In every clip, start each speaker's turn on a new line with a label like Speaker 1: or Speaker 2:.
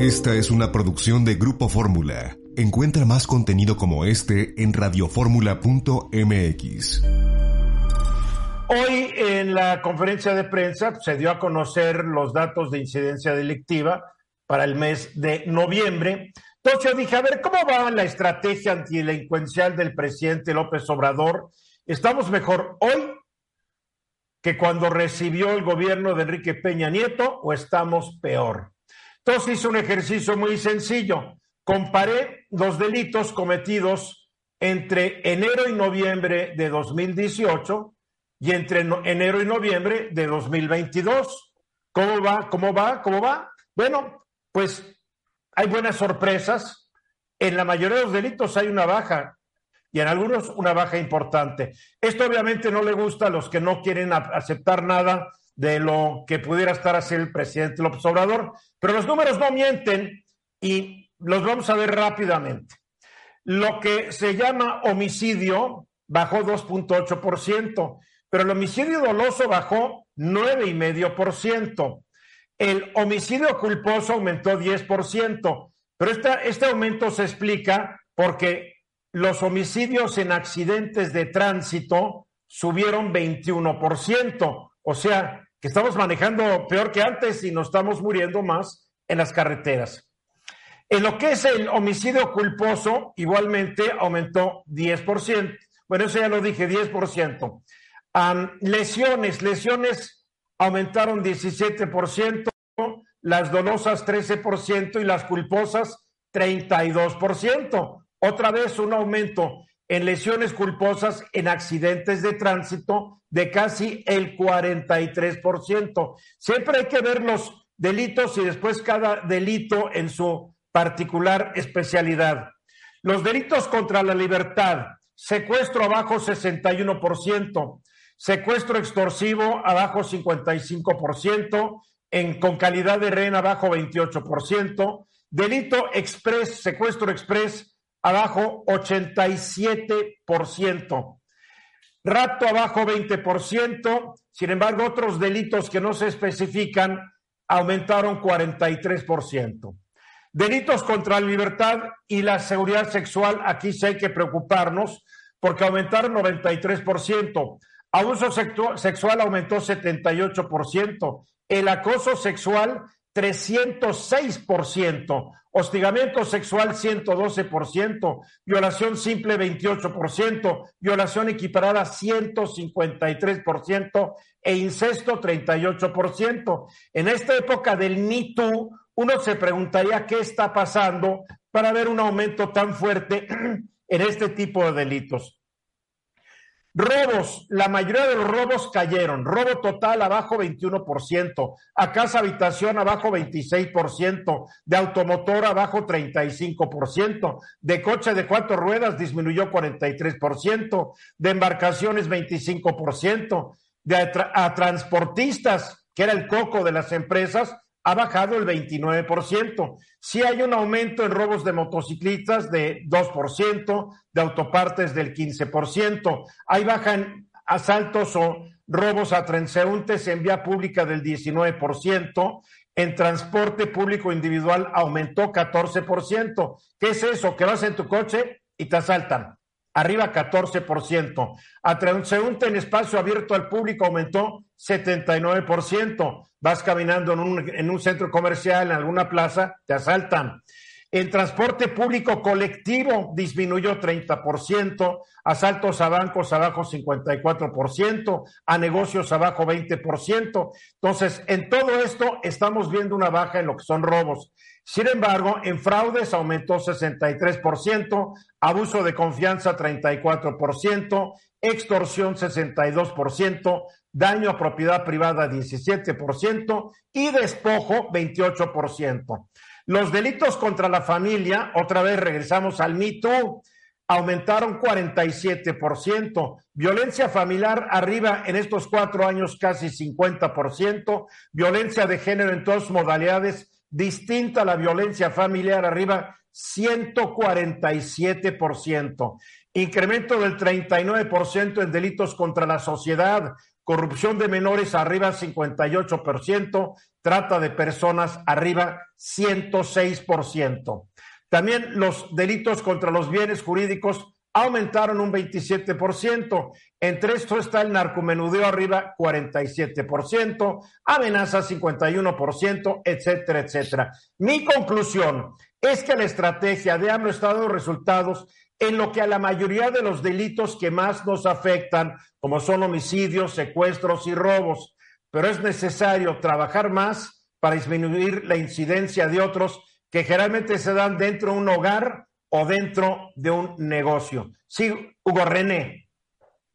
Speaker 1: Esta es una producción de Grupo Fórmula. Encuentra más contenido como este en radioformula.mx.
Speaker 2: Hoy en la conferencia de prensa se dio a conocer los datos de incidencia delictiva para el mes de noviembre. Entonces yo dije, a ver, ¿cómo va la estrategia antidelincuencial del presidente López Obrador? ¿Estamos mejor hoy que cuando recibió el gobierno de Enrique Peña Nieto o estamos peor? Entonces hice un ejercicio muy sencillo. Comparé los delitos cometidos entre enero y noviembre de 2018 y entre enero y noviembre de 2022. ¿Cómo va? ¿Cómo va? ¿Cómo va? Bueno, pues hay buenas sorpresas. En la mayoría de los delitos hay una baja y en algunos una baja importante. Esto obviamente no le gusta a los que no quieren aceptar nada de lo que pudiera estar haciendo el presidente López Obrador, pero los números no mienten y los vamos a ver rápidamente. Lo que se llama homicidio bajó 2.8%, pero el homicidio doloso bajó 9,5%. El homicidio culposo aumentó 10%, pero este aumento se explica porque los homicidios en accidentes de tránsito subieron 21%, o sea, que estamos manejando peor que antes y nos estamos muriendo más en las carreteras. En lo que es el homicidio culposo, igualmente aumentó 10%. Bueno, eso ya lo dije, 10%. lesiones, lesiones aumentaron 17%, las dolosas 13% y las culposas 32%. Otra vez un aumento en lesiones culposas en accidentes de tránsito de casi el 43%. Siempre hay que ver los delitos y después cada delito en su particular especialidad. Los delitos contra la libertad, secuestro abajo 61%, secuestro extorsivo abajo 55%, en, con calidad de rehén abajo 28%, delito express, secuestro express abajo 87%. Rapto abajo 20%, sin embargo otros delitos que no se especifican aumentaron 43%. Delitos contra la libertad y la seguridad sexual, aquí sí hay que preocuparnos porque aumentaron 93%. Abuso sexual aumentó 78%. El acoso sexual 306%, hostigamiento sexual 112%, violación simple 28%, violación equiparada 153% e incesto 38%. En esta época del Me uno se preguntaría qué está pasando para ver un aumento tan fuerte en este tipo de delitos. Robos, la mayoría de los robos cayeron. Robo total abajo 21%, a casa habitación abajo 26%, de automotor abajo 35%, de coche de cuatro ruedas disminuyó 43%, de embarcaciones 25%, de a transportistas, que era el coco de las empresas, ha bajado el 29%. Sí hay un aumento en robos de motociclistas de 2%, de autopartes del 15%. Hay baja en asaltos o robos a transeúntes en vía pública del 19%. En transporte público individual aumentó 14%. ¿Qué es eso? Que vas en tu coche y te asaltan arriba 14%. A transeúnte en espacio abierto al público aumentó 79%. Vas caminando en un, en un centro comercial, en alguna plaza, te asaltan. El transporte público colectivo disminuyó 30%, asaltos a bancos abajo 54%, a negocios abajo 20%. Entonces, en todo esto estamos viendo una baja en lo que son robos. Sin embargo, en fraudes aumentó 63%, abuso de confianza 34%, extorsión 62%, daño a propiedad privada 17% y despojo 28%. Los delitos contra la familia, otra vez regresamos al mito, aumentaron 47%, violencia familiar arriba en estos cuatro años casi 50%, violencia de género en todas modalidades distinta a la violencia familiar arriba 147%, incremento del 39% en delitos contra la sociedad, corrupción de menores arriba 58%, trata de personas arriba 106%. También los delitos contra los bienes jurídicos aumentaron un 27%. Entre esto está el narcomenudeo arriba 47%, amenaza 51%, etcétera, etcétera. Mi conclusión es que la estrategia de AMLO está dando resultados en lo que a la mayoría de los delitos que más nos afectan, como son homicidios, secuestros y robos, pero es necesario trabajar más para disminuir la incidencia de otros que generalmente se dan dentro de un hogar o dentro de un negocio. Sí, Hugo René.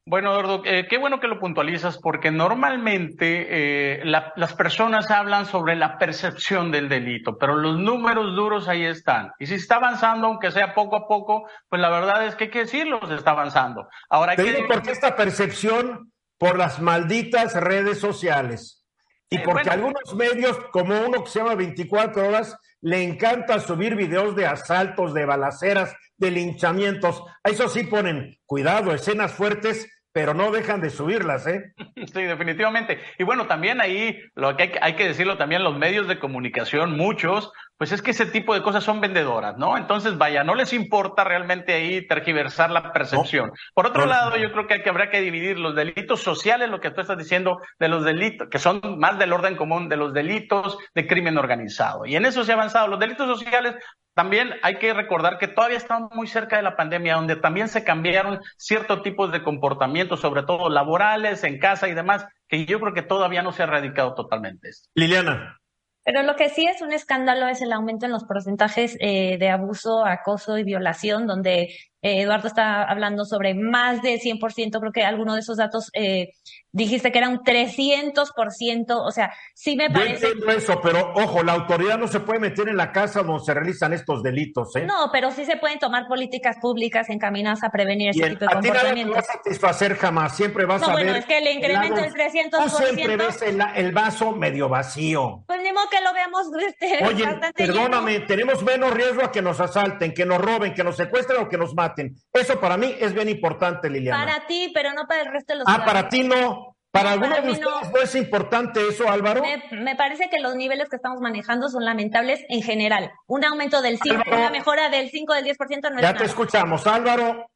Speaker 3: Bueno, Eduardo, eh, qué bueno que lo puntualizas porque normalmente eh, las personas hablan sobre la percepción del delito, pero los números duros ahí están. Y si está avanzando, aunque sea poco a poco, pues la verdad es que hay que decirlo, se está avanzando. Ahora,
Speaker 2: Te digo por qué esta percepción por las malditas redes sociales. Y eh, porque algunos medios, como uno que se llama 24 horas, le encanta subir videos de asaltos, de balaceras, de linchamientos. A eso sí ponen, cuidado, escenas fuertes, pero no dejan de subirlas, ¿eh?
Speaker 3: Sí, definitivamente. Y bueno, también ahí, lo que hay, hay, que decirlo también, los medios de comunicación, muchos, pues es que ese tipo de cosas son vendedoras, ¿no? Entonces, vaya, no les importa realmente ahí tergiversar la percepción. Por otro lado, yo creo que, que habrá que dividir los delitos sociales, lo que tú estás diciendo, de los delitos, que son más del orden común, de los delitos de crimen organizado. Y en eso se ha avanzado. Los delitos sociales, también hay que recordar que todavía estamos muy cerca de la pandemia, donde también se cambiaron ciertos tipos de comportamientos, sobre todo laborales, en casa y demás, que yo creo que todavía no se ha erradicado totalmente.
Speaker 2: Liliana.
Speaker 4: Pero lo que sí es un escándalo es el aumento en los porcentajes eh, de abuso, acoso y violación, donde eh, Eduardo está hablando sobre más de 100%, creo que alguno de esos datos eh, dijiste que era un 300%, o sea, sí me parece...
Speaker 2: Yo entiendo eso, pero ojo, la autoridad no se puede meter en la casa donde se realizan estos delitos, ¿eh?
Speaker 4: No, pero sí se pueden tomar políticas públicas encaminadas a prevenir ese tipo de a comportamientos.
Speaker 2: no va a satisfacer jamás, siempre vas
Speaker 4: no,
Speaker 2: a
Speaker 4: bueno,
Speaker 2: ver...
Speaker 4: es que el incremento del 300%... Tú
Speaker 2: siempre ves el, vaso medio vacío.
Speaker 4: Pues ni modo que lo veamos este,
Speaker 2: Oye, perdóname, tenemos menos riesgo a que nos asalten, que nos roben, que nos secuestren o que nos maten. Eso para mí es bien importante, Liliana.
Speaker 4: Para ti, pero no para el resto de los
Speaker 2: Ah, para ti no. ¿Para algunos de ustedes no. es importante eso, Álvaro?
Speaker 4: Me, parece que los niveles que estamos manejando son lamentables en general. Un aumento del 5, una mejora del 5, del 10% no es
Speaker 2: Ya te escuchamos. Álvaro,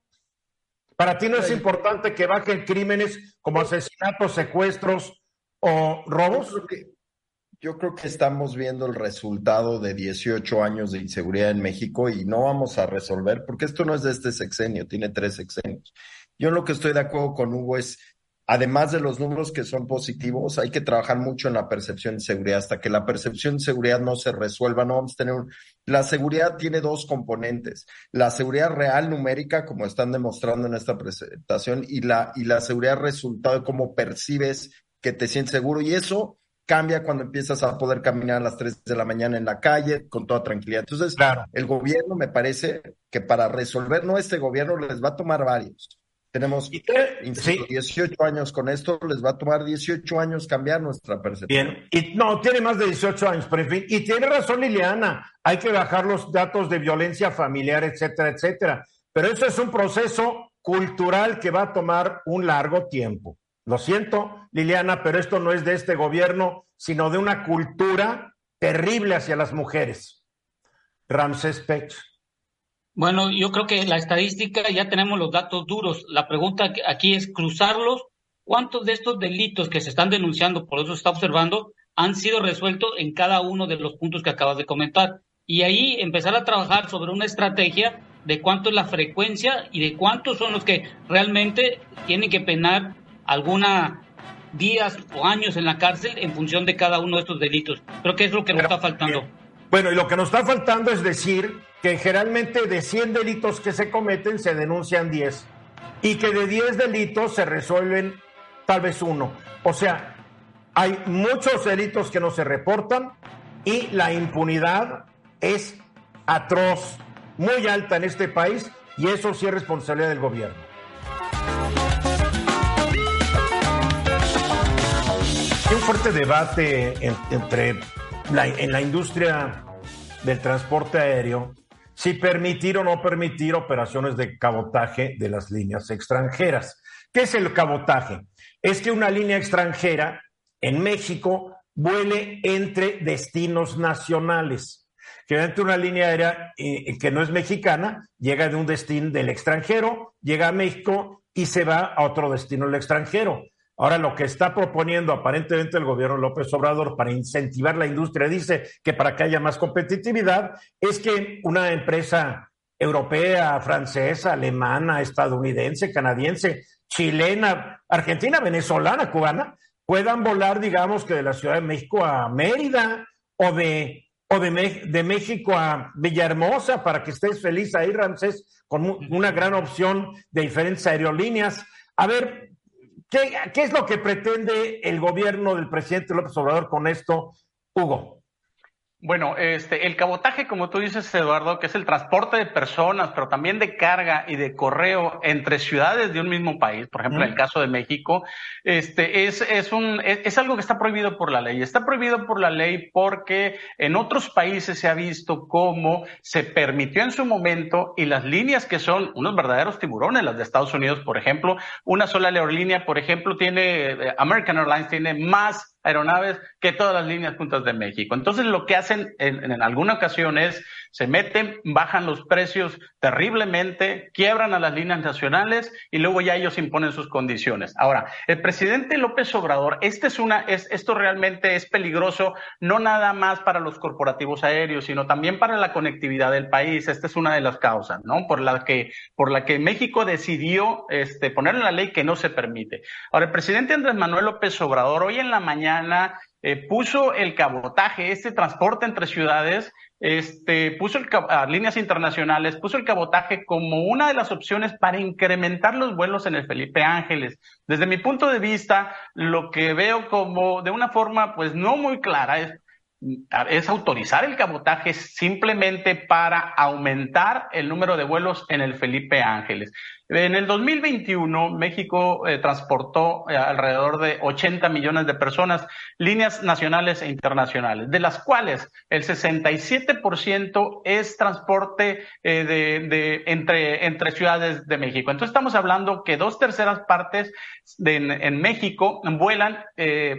Speaker 2: ¿para ti no es importante que bajen crímenes como asesinatos, secuestros o robos?
Speaker 5: Yo creo, que, yo creo que estamos viendo el resultado de 18 años de inseguridad en México y no vamos a resolver, porque esto no es de este sexenio, tiene tres sexenios. Yo lo que estoy de acuerdo con Hugo es además de los números que son positivos, hay que trabajar mucho en la percepción de seguridad. Hasta que la percepción de seguridad no se resuelva, no vamos a tener. La seguridad tiene dos componentes: la seguridad real numérica, como están demostrando en esta presentación, y la, y la seguridad resultado de cómo percibes que te sientes seguro. Y eso cambia cuando empiezas a poder caminar a las 3 de la mañana en la calle con toda tranquilidad. Entonces, claro. el gobierno me parece que para resolver, no este gobierno, les va a tomar varios tenemos 18 años con esto, les va a tomar 18 años cambiar nuestra percepción.
Speaker 2: Bien, y no, tiene más de 18 años, pero en fin, y tiene razón Liliana, hay que bajar los datos de violencia familiar, etcétera, etcétera. Pero eso es un proceso cultural que va a tomar un largo tiempo. Lo siento, Liliana, pero esto no es de este gobierno, sino de una cultura terrible hacia las mujeres. Ramses Pech.
Speaker 6: Bueno, yo creo que la estadística ya tenemos los datos duros. La pregunta aquí es cruzarlos. ¿Cuántos de estos delitos que se están denunciando, por eso se está observando, han sido resueltos en cada uno de los puntos que acabas de comentar? Y ahí empezar a trabajar sobre una estrategia de cuánto es la frecuencia y de cuántos son los que realmente tienen que penar alguna días o años en la cárcel en función de cada uno de estos delitos. Creo que es lo que nos está faltando.
Speaker 2: Bueno, y lo que nos está faltando es decir que generalmente de 100 delitos que se cometen se denuncian 10 y que de 10 delitos se resuelven tal vez uno. O sea, hay muchos delitos que no se reportan y la impunidad es atroz, muy alta en este país y eso sí es responsabilidad del gobierno. Fuerte debate entre en la industria del transporte aéreo si permitir o no permitir operaciones de cabotaje de las líneas extranjeras. ¿Qué es el cabotaje? Es que una línea extranjera en México vuele entre destinos nacionales. Generalmente una línea aérea eh, que no es mexicana llega de un destino del extranjero, llega a México y se va a otro destino del extranjero. Ahora, lo que está proponiendo aparentemente el gobierno López Obrador para incentivar la industria, dice que para que haya más competitividad, es que una empresa europea, francesa, alemana, estadounidense, canadiense, chilena, argentina, venezolana, cubana, puedan volar, digamos, que de la Ciudad de México a Mérida o de, o de, de México a Villahermosa para que estés feliz ahí, Ramsés, con una gran opción de diferentes aerolíneas. A ver, ¿Qué, ¿Qué, es lo que pretende el gobierno del presidente López Obrador con esto, Hugo?
Speaker 3: Bueno, este, el cabotaje, como tú dices, Eduardo, que es el transporte de personas, pero también de carga y de correo entre ciudades de un mismo país, por ejemplo, en el caso de México, este, es, es un, es, algo que está prohibido por la ley. Está prohibido por la ley porque en otros países se ha visto cómo se permitió en su momento y las líneas que son unos verdaderos tiburones, las de Estados Unidos, por ejemplo, una sola aerolínea, por ejemplo, tiene, eh, American Airlines tiene más aeronaves que todas las líneas juntas de México. Entonces lo que hacen en, en, alguna ocasión es se meten, bajan los precios terriblemente, quiebran a las líneas nacionales y luego ya ellos imponen sus condiciones. Ahora, el presidente López Obrador, este es una, es, esto realmente es peligroso no nada más para los corporativos aéreos, sino también para la conectividad del país. Esta es una de las causas, ¿no? Por la que, por la que México decidió este, poner en la ley que no se permite. Ahora, el presidente Andrés Manuel López Obrador hoy en la mañana eh, puso el cabotaje, este transporte entre ciudades, este, puso el, líneas internacionales, puso el cabotaje como una de las opciones para incrementar los vuelos en el Felipe Ángeles. Desde mi punto de vista, lo que veo como de una forma, pues no muy clara, es, es autorizar el cabotaje simplemente para aumentar el número de vuelos en el Felipe Ángeles. En el 2021, México eh, transportó eh, alrededor de 80 millones de personas, líneas nacionales e internacionales, de las cuales el 67% es transporte eh, de, de, entre, entre ciudades de México. Entonces estamos hablando que dos terceras partes de, en, en, México vuelan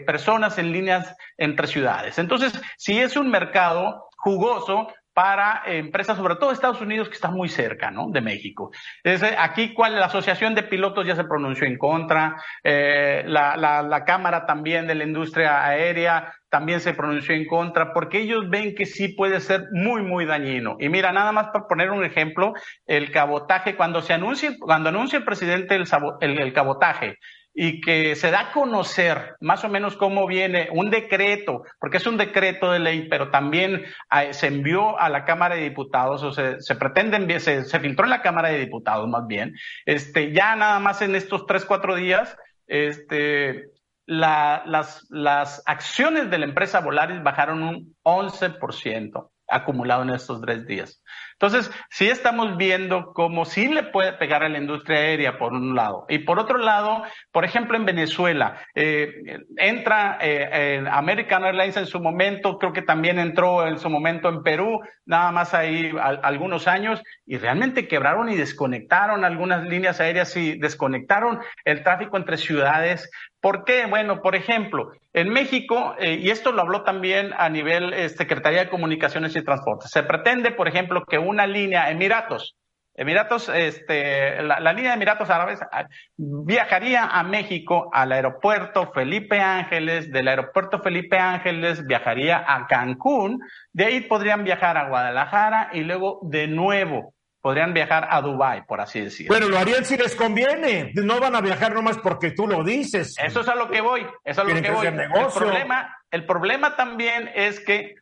Speaker 3: personas en líneas entre ciudades. Entonces, si es un mercado jugoso, para empresas, sobre todo Estados Unidos, que está muy cerca ¿no? de México. Es, aquí, cuál la Asociación de Pilotos ya se pronunció en contra, eh, la, la, Cámara también de la Industria Aérea también se pronunció en contra, porque ellos ven que sí puede ser muy, muy dañino. Y mira, nada más para poner un ejemplo, el cabotaje, cuando se anuncia, cuando anuncia el presidente el, el cabotaje, y que se da a conocer más o menos cómo viene un decreto, porque es un decreto de ley, pero también eh, se envió a la Cámara de Diputados, o se, se pretende se, se, filtró en la Cámara de Diputados más bien, este, ya nada más en estos tres, cuatro días, este, la, las, las acciones de la empresa Volaris bajaron un 11% acumulado en estos tres días. Entonces, sí estamos viendo cómo sí le puede pegar a la industria aérea por un lado. Y por otro lado, por ejemplo, en Venezuela, eh, entra eh, American Airlines en su momento, creo que también entró en su momento en Perú, nada más ahí algunos años, y realmente quebraron y desconectaron algunas líneas aéreas y desconectaron el tráfico entre ciudades ¿Por qué? Bueno, por ejemplo, en México, eh, y esto lo habló también a nivel eh, Secretaría de Comunicaciones y Transportes, se pretende, por ejemplo, que una línea Emiratos, Emiratos, este, la, la, línea de Emiratos Árabes ah, viajaría a México al aeropuerto Felipe Ángeles, del aeropuerto Felipe Ángeles viajaría a Cancún, de ahí podrían viajar a Guadalajara y luego de nuevo podrían viajar a Dubái, por así decirlo.
Speaker 2: Bueno, lo harían si les conviene. No van a viajar nomás porque tú lo dices.
Speaker 3: Eso es a lo que voy. Eso es a lo que voy. El problema, el problema también es que,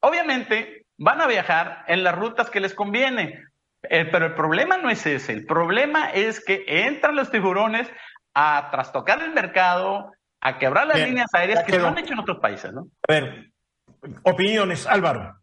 Speaker 3: obviamente, van a viajar en las rutas que les conviene. Eh, pero el problema no es ese, el problema es que entran los tiburones a trastocar el mercado, a quebrar las líneas aéreas que lo han hecho en otros países, ¿no?
Speaker 2: A ver, opiniones, Álvaro.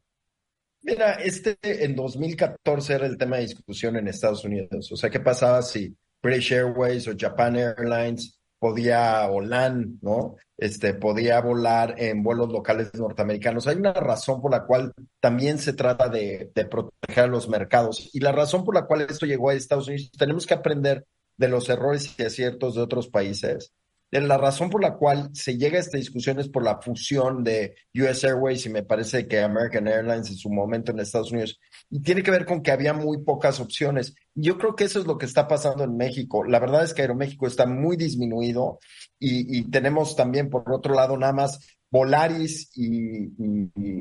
Speaker 5: Mira, este en 2014 era el tema de discusión en Estados Unidos. O sea, ¿qué pasaba si British Airways o Japan Airlines podía, o LAN, ¿no? Este, podía volar en vuelos locales norteamericanos. Hay una razón por la cual también se trata de, de proteger los mercados. Y la razón por la cual esto llegó a Estados Unidos, tenemos que aprender de los errores y aciertos de otros países la razón por la cual se llega a esta discusión es por la fusión de US Airways y me parece que American Airlines en su momento en Estados Unidos. Y tiene que ver con que había muy pocas opciones. Yo creo que eso es lo que está pasando en México. La verdad es que Aeroméxico está muy disminuido y, tenemos también, por otro lado, nada más Volaris y,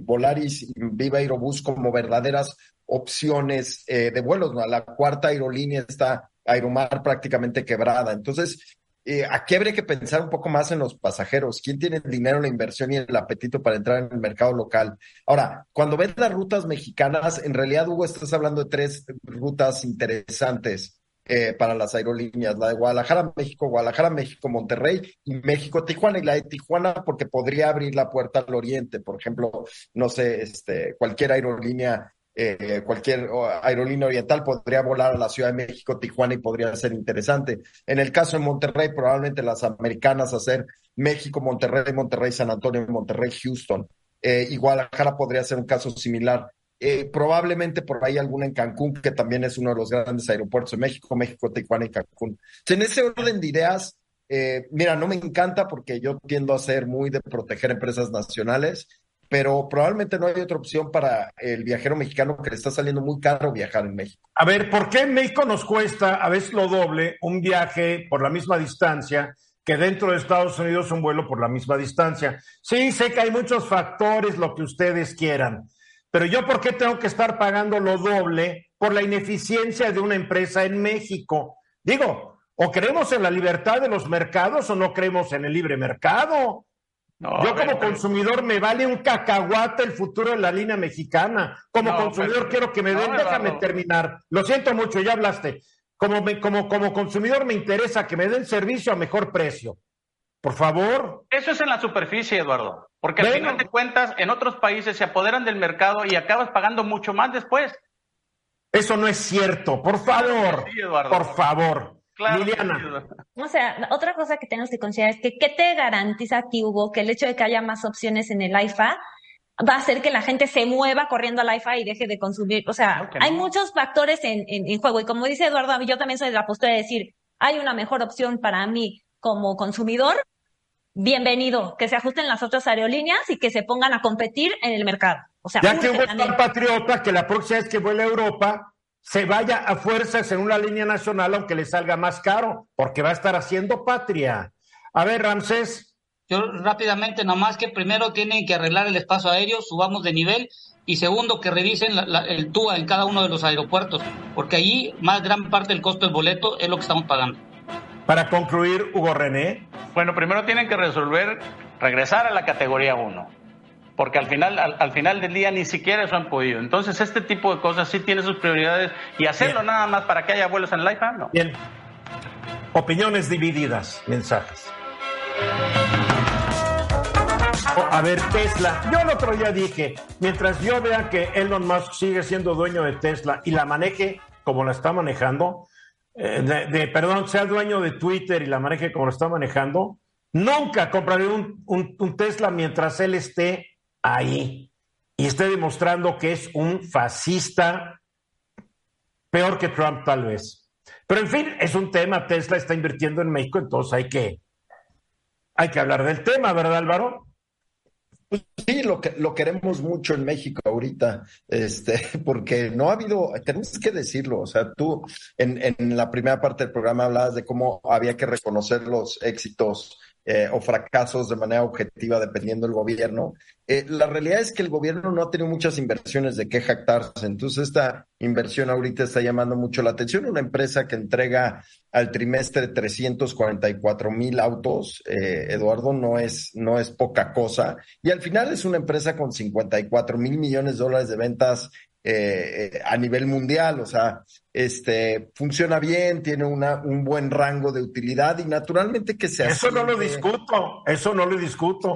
Speaker 5: Volaris y Viva Aerobús como verdaderas opciones eh, de vuelos. La cuarta aerolínea está Aeromar prácticamente quebrada. Entonces, eh, aquí habría que pensar un poco más en los pasajeros. ¿Quién tiene el dinero, la inversión y el apetito para entrar en el mercado local? Ahora, cuando ves las rutas mexicanas, en realidad, Hugo, estás hablando de tres rutas interesantes eh, para las aerolíneas. La de Guadalajara, México, Guadalajara, México, Monterrey y México, Tijuana. Y la de Tijuana porque podría abrir la puerta al oriente. Por ejemplo, no sé, este, cualquier aerolínea eh, cualquier aerolínea oriental podría volar a la Ciudad de México, Tijuana y podría ser interesante. En el caso de Monterrey, probablemente las americanas hacer México, Monterrey, Monterrey, San Antonio, Monterrey, Houston. Eh, y Guadalajara podría ser un caso similar. Eh, probablemente por ahí alguna en Cancún, que también es uno de los grandes aeropuertos de México, México, Tijuana y Cancún. En ese orden de ideas, mira, no me encanta porque yo tiendo a ser muy de proteger empresas nacionales pero probablemente no hay otra opción para el viajero mexicano que le está saliendo muy caro viajar en México.
Speaker 2: A ver, ¿por qué en México nos cuesta a veces lo doble un viaje por la misma distancia que dentro de Estados Unidos un vuelo por la misma distancia? Sí, sé que hay muchos factores, lo que ustedes quieran, pero yo ¿por qué tengo que estar pagando lo doble por la ineficiencia de una empresa en México? Digo, o creemos en la libertad de los mercados o no creemos en el libre mercado. Yo como consumidor me vale un cacahuate el futuro de la línea mexicana. Como consumidor quiero que me den, déjame terminar. Lo siento mucho, ya hablaste. Como, como, como consumidor me interesa que me den servicio a mejor precio. Por favor.
Speaker 3: Eso es en la superficie, Eduardo. Porque al final de cuentas, en otros países se apoderan del mercado y acabas pagando mucho más después.
Speaker 2: Eso no es cierto. Por favor. por favor.
Speaker 4: Liliana. O sea, otra cosa que tenemos que considerar es que ¿qué te garantiza a ti, Hugo, que el hecho de que haya más opciones en el IFA va a hacer que la gente se mueva corriendo al IFA y deje de consumir? O sea, hay muchos factores en, en, juego y como dice Eduardo, yo también soy de la postura de decir, hay una mejor opción para mí como consumidor, bienvenido, que se ajusten las otras aerolíneas y que se pongan a competir en el mercado. O sea,
Speaker 2: ya que hubo tan patriota que la próxima vez que vuelva a Europa se vaya a fuerzas en una línea nacional aunque le salga más caro, porque va a estar haciendo patria. A ver, Ramsés.
Speaker 6: Yo rápidamente, nomás que primero tienen que arreglar el espacio aéreo, subamos de nivel, y segundo, que revisen el TUA en cada uno de los aeropuertos, porque allí más gran parte del costo del boleto es lo que estamos pagando.
Speaker 2: Para concluir, Hugo René.
Speaker 3: Bueno, primero tienen que resolver regresar a la categoría 1 porque al final, al, final del día ni siquiera eso han podido. Entonces, este tipo de cosas sí tiene sus prioridades y hacerlo nada más para que haya vuelos en el IFA, no.
Speaker 2: Bien. Opiniones divididas, mensajes. a ver, Tesla. Yo el otro día dije, mientras yo vea que Elon Musk sigue siendo dueño de Tesla y la maneje como la está manejando, eh, de, perdón, sea dueño de Twitter y la maneje como la está manejando, nunca compraré un, un Tesla mientras él esté ahí y esté demostrando que es un fascista peor que Trump tal vez. Pero en fin, es un tema, Tesla está invirtiendo en México, entonces hay que, hay que hablar del tema, ¿verdad Álvaro?
Speaker 5: Sí, lo que lo queremos mucho en México ahorita, este, porque no ha habido, tenemos que decirlo, o sea, tú en, en la primera parte del programa hablabas de cómo había que reconocer los éxitos eh, o fracasos de manera objetiva dependiendo del gobierno. Eh, la realidad es que el gobierno no ha tenido muchas inversiones de qué jactarse, entonces esta inversión ahorita está llamando mucho la atención. Una empresa que entrega al trimestre 344 mil autos, eh, Eduardo, no es, no es poca cosa. Y al final es una empresa con 54 mil millones de dólares de ventas eh, a nivel mundial, o sea, este, funciona bien, tiene una, un buen rango de utilidad y naturalmente que se
Speaker 2: Eso no lo discuto, eso no lo discuto.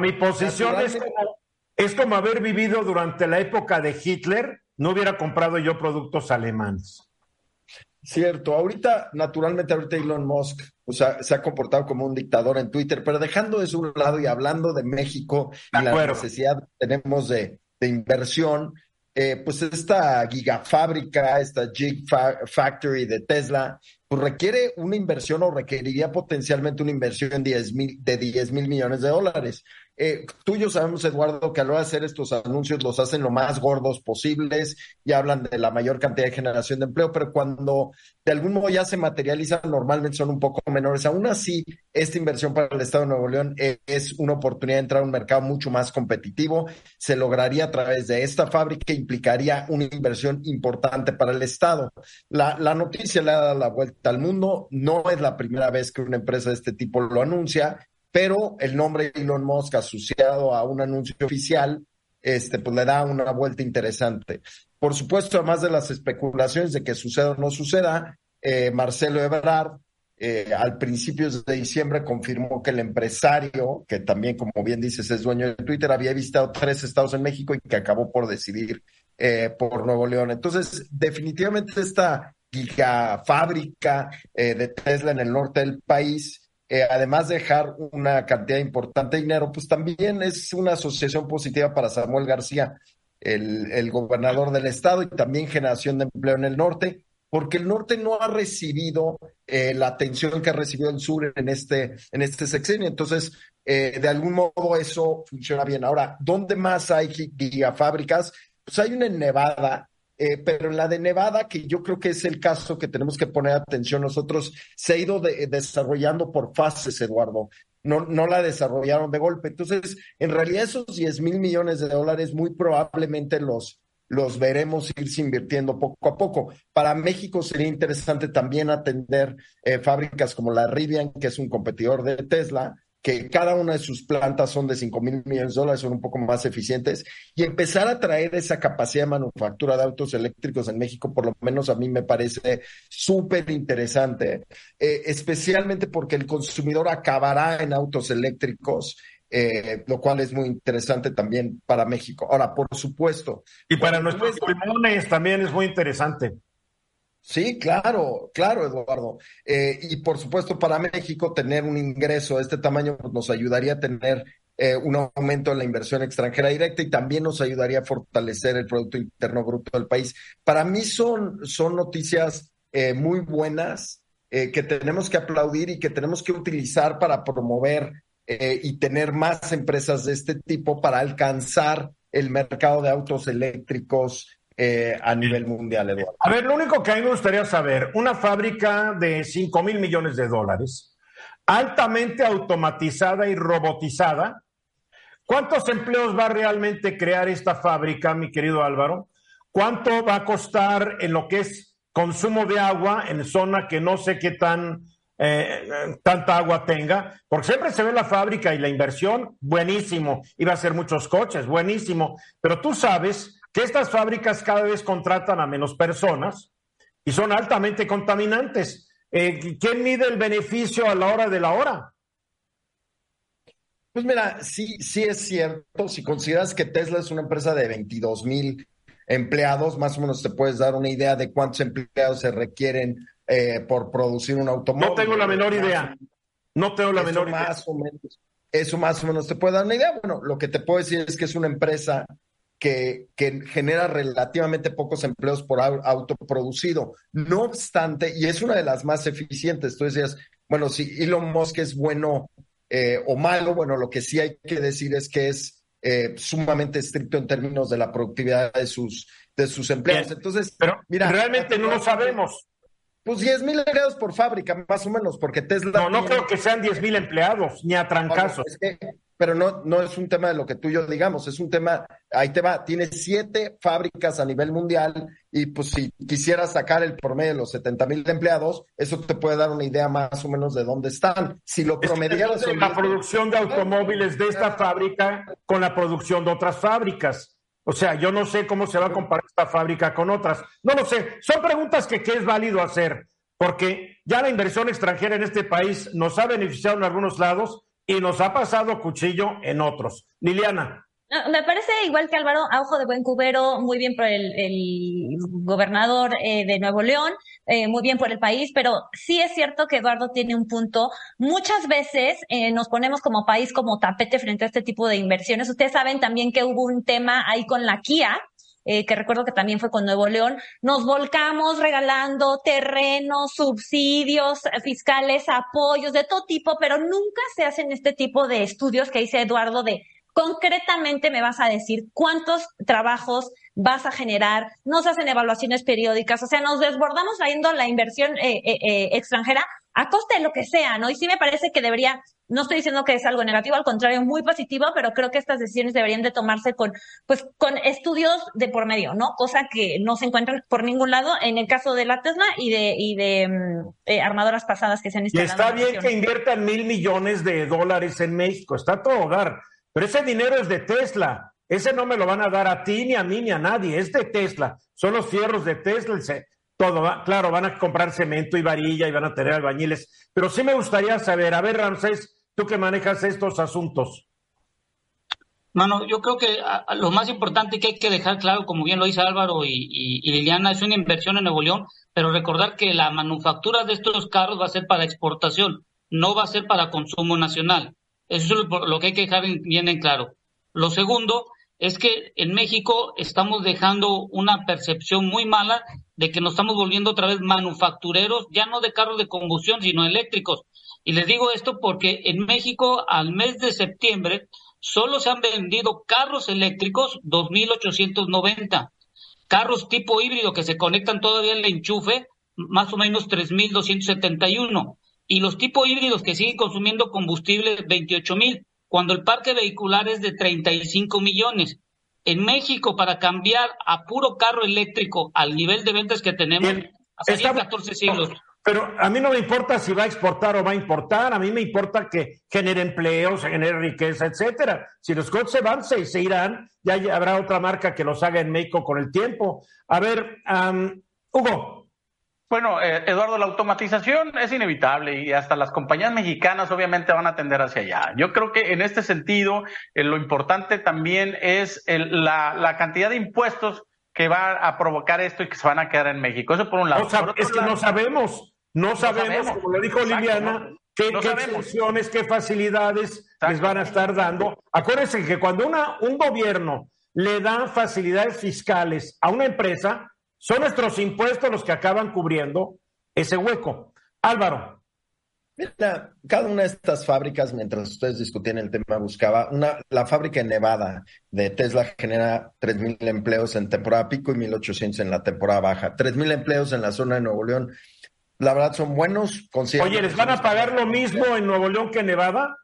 Speaker 2: mi posición es como, es como haber vivido durante la época de Hitler, no hubiera comprado yo productos alemanes.
Speaker 5: Cierto, ahorita, naturalmente, ahorita Elon Musk o sea, se ha comportado como un dictador en Twitter, pero dejando eso a un lado y hablando de México y la necesidad que tenemos de, de inversión, eh, pues esta gigafábrica, esta Gig Factory de Tesla, pues requiere una inversión o requeriría potencialmente una inversión de 10 mil, de 10 mil millones de dólares. Eh, tú y yo sabemos, Eduardo, que a lo de hacer estos anuncios los hacen lo más gordos posibles y hablan de la mayor cantidad de generación de empleo, pero cuando de algún modo ya se materializan, normalmente son un poco menores. Aún así, esta inversión para el Estado de Nuevo León es una oportunidad de entrar a un mercado mucho más competitivo. Se lograría a través de esta fábrica, que implicaría una inversión importante para el Estado. La, la noticia le ha dado la vuelta al mundo. No es la primera vez que una empresa de este tipo lo anuncia pero el nombre Elon Musk asociado a un anuncio oficial, este, pues le da una vuelta interesante. Por supuesto, además de las especulaciones de que suceda o no suceda, eh, Marcelo Ebrard eh, al principio de diciembre confirmó que el empresario, que también, como bien dices, es dueño de Twitter, había visitado tres estados en México y que acabó por decidir eh, por Nuevo León. Entonces, definitivamente esta gigafábrica eh, de Tesla en el norte del país, eh, además de dejar una cantidad importante de dinero, pues también es una asociación positiva para Samuel García, el, gobernador del estado, y también generación de empleo en el norte, porque el norte no ha recibido eh, la atención que ha recibido el sur en este, en este sexenio. Entonces, eh, de algún modo eso funciona bien. Ahora, ¿dónde más hay gigafábricas? Pues hay una en Nevada, eh, pero la de Nevada, que yo creo que es el caso que tenemos que poner atención nosotros, se ha ido desarrollando por fases, Eduardo. No, no la desarrollaron de golpe. Entonces, en realidad esos 10 mil millones de dólares muy probablemente los, los veremos irse invirtiendo poco a poco. Para México sería interesante también atender eh, fábricas como la Rivian, que es un competidor de Tesla, que cada una de sus plantas son de 5 mil millones de dólares, son un poco más eficientes, y empezar a traer esa capacidad de manufactura de autos eléctricos en México, por lo menos a mí me parece súper interesante, eh, especialmente porque el consumidor acabará en autos eléctricos. Eh, lo cual es muy interesante también para México. Ahora, por supuesto.
Speaker 2: Y para nuestros pulmones también es muy interesante.
Speaker 5: Sí, claro, claro, Eduardo. Eh, y por supuesto, para México tener un ingreso de este tamaño pues, nos ayudaría a tener eh, un aumento en la inversión extranjera directa y también nos ayudaría a fortalecer el Producto Interno Bruto del país. Para mí son, son noticias eh, muy buenas que tenemos que aplaudir y que tenemos que utilizar para promover y tener más empresas de este tipo para alcanzar el mercado de autos eléctricos eh, a nivel mundial, Eduardo.
Speaker 2: A ver, lo único que a mí me gustaría saber, una fábrica de 5 mil millones de dólares, altamente automatizada y robotizada, ¿cuántos empleos va a realmente crear esta fábrica, mi querido Álvaro? ¿Cuánto va a costar en lo que es consumo de agua en zona que no sé qué tan eh, tanta agua tenga, porque siempre se ve la fábrica y la inversión, buenísimo, iba a ser muchos coches, buenísimo, pero tú sabes que estas fábricas cada vez contratan a menos personas y son altamente contaminantes. Eh, ¿Quién mide el beneficio a la hora de la hora?
Speaker 5: Pues mira, sí, sí es cierto. Si consideras que Tesla es una empresa de 22 mil empleados, más o menos te puedes dar una idea de cuántos empleados se requieren eh, por producir un automóvil.
Speaker 2: No tengo la menor idea. No tengo la menor
Speaker 5: idea. O menos, eso más o menos te puede dar una idea. Bueno, lo que te puedo decir es que es una empresa que, genera relativamente pocos empleos por auto producido. No obstante, y es una de las más eficientes, tú decías, bueno, si Elon Musk es bueno eh, o malo, bueno, lo que sí hay que decir es que es eh, sumamente estricto en términos de la productividad de sus, de sus empleados. Entonces,
Speaker 2: pero mira, realmente no lo sabemos.
Speaker 5: Pues 10 mil empleados por fábrica, más o menos, porque Tesla.
Speaker 2: No, no creo que sean 10 mil empleados, ni a trancazos.
Speaker 5: Pero no, no es un tema de lo que tú y yo digamos, es un tema, ahí te va, tiene siete fábricas a nivel mundial y pues si quisieras sacar el promedio de los 70 mil empleados, eso te puede dar una idea más o menos de dónde están. Si lo promediaras...
Speaker 2: Es la producción de automóviles de esta fábrica con la producción de otras fábricas. O sea, yo no sé cómo se va a comparar esta fábrica con otras. No lo sé. Son preguntas que, es válido hacer, porque ya la inversión extranjera en este país nos ha beneficiado en algunos lados y nos ha pasado cuchillo en otros. Liliana
Speaker 4: me parece igual que Álvaro, a ojo de buen cubero, muy bien por el, gobernador eh, de Nuevo León, eh, muy bien por el país, pero sí es cierto que Eduardo tiene un punto. Muchas veces eh, nos ponemos como país como tapete frente a este tipo de inversiones. Ustedes saben también que hubo un tema ahí con la Kia, que recuerdo que también fue con Nuevo León, nos volcamos regalando terrenos, subsidios fiscales, apoyos de todo tipo, pero nunca se hacen este tipo de estudios que dice Eduardo de concretamente me vas a decir cuántos trabajos vas a generar, no se hacen evaluaciones periódicas, o sea, nos desbordamos trayendo la inversión eh, eh, eh, extranjera a costa de lo que sea, ¿no? Y sí me parece que debería, no estoy diciendo que es algo negativo, al contrario, muy positivo, pero creo que estas decisiones deberían de tomarse con, pues, con estudios de por medio, ¿no? Cosa que no se encuentran por ningún lado en el caso de la Tesla y de, y de mm, armadoras pasadas que se han instalado.
Speaker 2: Y está bien que inviertan mil millones de dólares en México, está todo hogar pero ese dinero es de Tesla. Ese no me lo van a dar a ti, ni a mí, ni a nadie. Es de Tesla. Son los fierros de Tesla. Todo va, claro, van a comprar cemento y varilla y van a tener albañiles. Pero sí me gustaría saber, a ver, Ramsés, tú que manejas estos asuntos.
Speaker 6: Mano, yo creo que lo más importante que hay que dejar claro, como bien lo dice Álvaro y, Liliana, es una inversión en Nuevo León, pero recordar que la manufactura de estos carros va a ser para exportación, no va a ser para consumo nacional. Eso es lo que hay que dejar bien en claro. Lo segundo es que en México estamos dejando una percepción muy mala de que nos estamos volviendo otra vez manufactureros, ya no de carros de combustión, sino eléctricos. Y les digo esto porque en México al mes de septiembre solo se han vendido carros eléctricos 2.890, carros tipo híbrido que se conectan todavía en el enchufe, más o menos 3.271 y los tipos híbridos que siguen consumiendo combustible 28 mil, cuando el parque vehicular es de 35 millones. En México, para cambiar a puro carro eléctrico al nivel de ventas que tenemos, hace 14 siglos.
Speaker 2: Pero a mí no me importa si va a exportar o va a importar, a mí me importa que genere empleo, se genere riqueza, etcétera. Si los coches se van, se, se irán, ya habrá otra marca que los haga en México con el tiempo. A ver, Hugo,
Speaker 3: bueno, eh, Eduardo, la automatización es inevitable y hasta las compañías mexicanas obviamente van a tender hacia allá. Yo creo que en este sentido eh, lo importante también es la, cantidad de impuestos que va a provocar esto y que se van a quedar en México. Eso por un lado.
Speaker 2: es que no sabemos, no, sabemos, como lo dijo Liliana, qué, qué qué facilidades les van a estar dando. Acuérdense que cuando una, un gobierno le da facilidades fiscales a una empresa, son nuestros impuestos los que acaban cubriendo ese hueco. Álvaro.
Speaker 5: Mira, cada una de estas fábricas, mientras ustedes discutían el tema, buscaba una, la fábrica en Nevada de Tesla genera 3.000 empleos en temporada pico y 1.800 en la temporada baja. 3.000 empleos en la zona de Nuevo León. La verdad son buenos.
Speaker 2: Oye, ¿les van a pagar lo mismo en Nuevo León que en Nevada?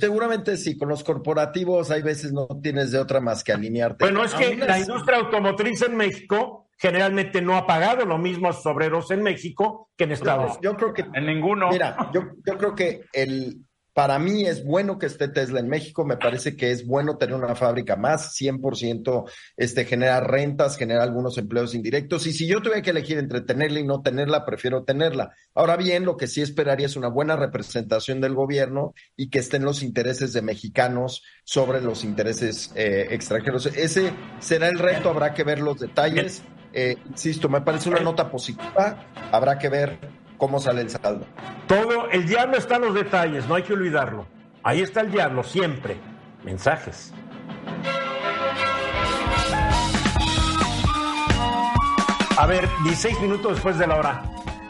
Speaker 5: Seguramente sí, con los corporativos hay veces no tienes de otra más que alinearte.
Speaker 2: Bueno, es que la industria automotriz en México generalmente no ha pagado lo mismo a sus obreros en México que en Estados Unidos.
Speaker 5: Yo creo que
Speaker 3: en ninguno.
Speaker 5: Mira, yo, yo creo que el para mí es bueno que esté Tesla en México, me parece que es bueno tener una fábrica más, 100% este, genera rentas, genera algunos empleos indirectos, y si yo tuviera que elegir entre tenerla y no tenerla, prefiero tenerla. Ahora bien, lo que sí esperaría es una buena representación del gobierno y que estén los intereses de mexicanos sobre los intereses eh, extranjeros. Ese será el reto, habrá que ver los detalles. Eh, insisto, me parece una nota positiva. Habrá que ver cómo sale el saldo.
Speaker 2: Todo, el diablo está en los detalles, no hay que olvidarlo. Ahí está el diablo, siempre. Mensajes. A ver, 16 minutos después de la hora.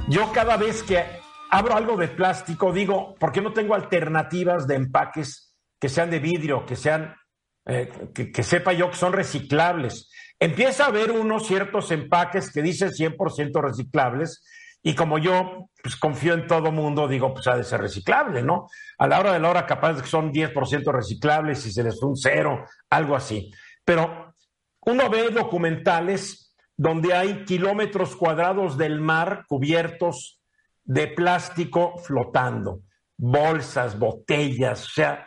Speaker 2: Yo cada vez que abro algo de plástico digo, ¿por qué no tengo alternativas de empaques que sean de vidrio, que sean, eh, que, que, sepa yo que son reciclables? Empieza a haber unos ciertos empaques que dicen 100% reciclables y como yo pues, confío en todo mundo, digo, pues ha de ser reciclable, ¿no? A la hora de la hora capaz que son 10% reciclables y se les fue un cero, algo así. Pero uno ve documentales donde hay kilómetros cuadrados del mar cubiertos de plástico flotando, bolsas, botellas, o sea,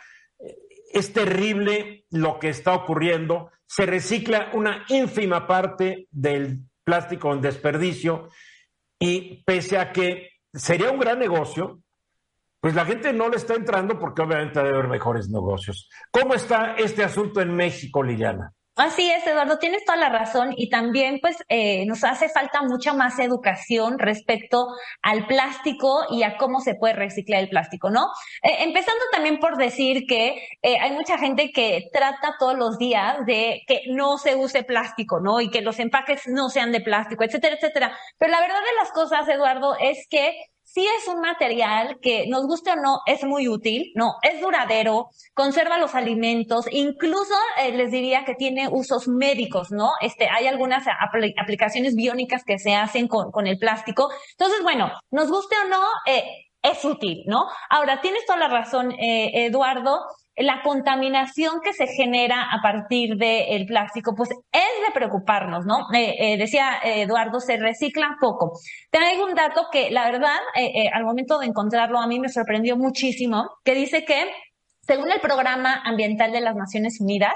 Speaker 2: es terrible lo que está ocurriendo. Se recicla una ínfima parte del plástico en desperdicio y pese a que sería un gran negocio, pues la gente no le está entrando porque obviamente debe haber mejores negocios. ¿Cómo está este asunto en México, Liliana?
Speaker 4: Así es, Eduardo, tienes toda la razón y también pues eh, nos hace falta mucha más educación respecto al plástico y a cómo se puede reciclar el plástico, ¿no? Eh, empezando también por decir que eh, hay mucha gente que trata todos los días de que no se use plástico, ¿no? Y que los empaques no sean de plástico, etcétera, etcétera. Pero la verdad de las cosas, Eduardo, es que sí es un material que, nos guste o no, es muy útil, ¿no? Es duradero, conserva los alimentos, incluso eh, les diría que tiene usos médicos, ¿no? Este, hay algunas aplicaciones biónicas que se hacen con, con, el plástico. Entonces, bueno, nos guste o no, eh, es útil, ¿no? Ahora, tienes toda la razón, eh, Eduardo la contaminación que se genera a partir del plástico, pues es de preocuparnos, ¿no? Eh, eh, decía Eduardo, se recicla poco. Tengo un dato que, la verdad, eh, al momento de encontrarlo, a mí me sorprendió muchísimo, que dice que, según el Programa Ambiental de las Naciones Unidas,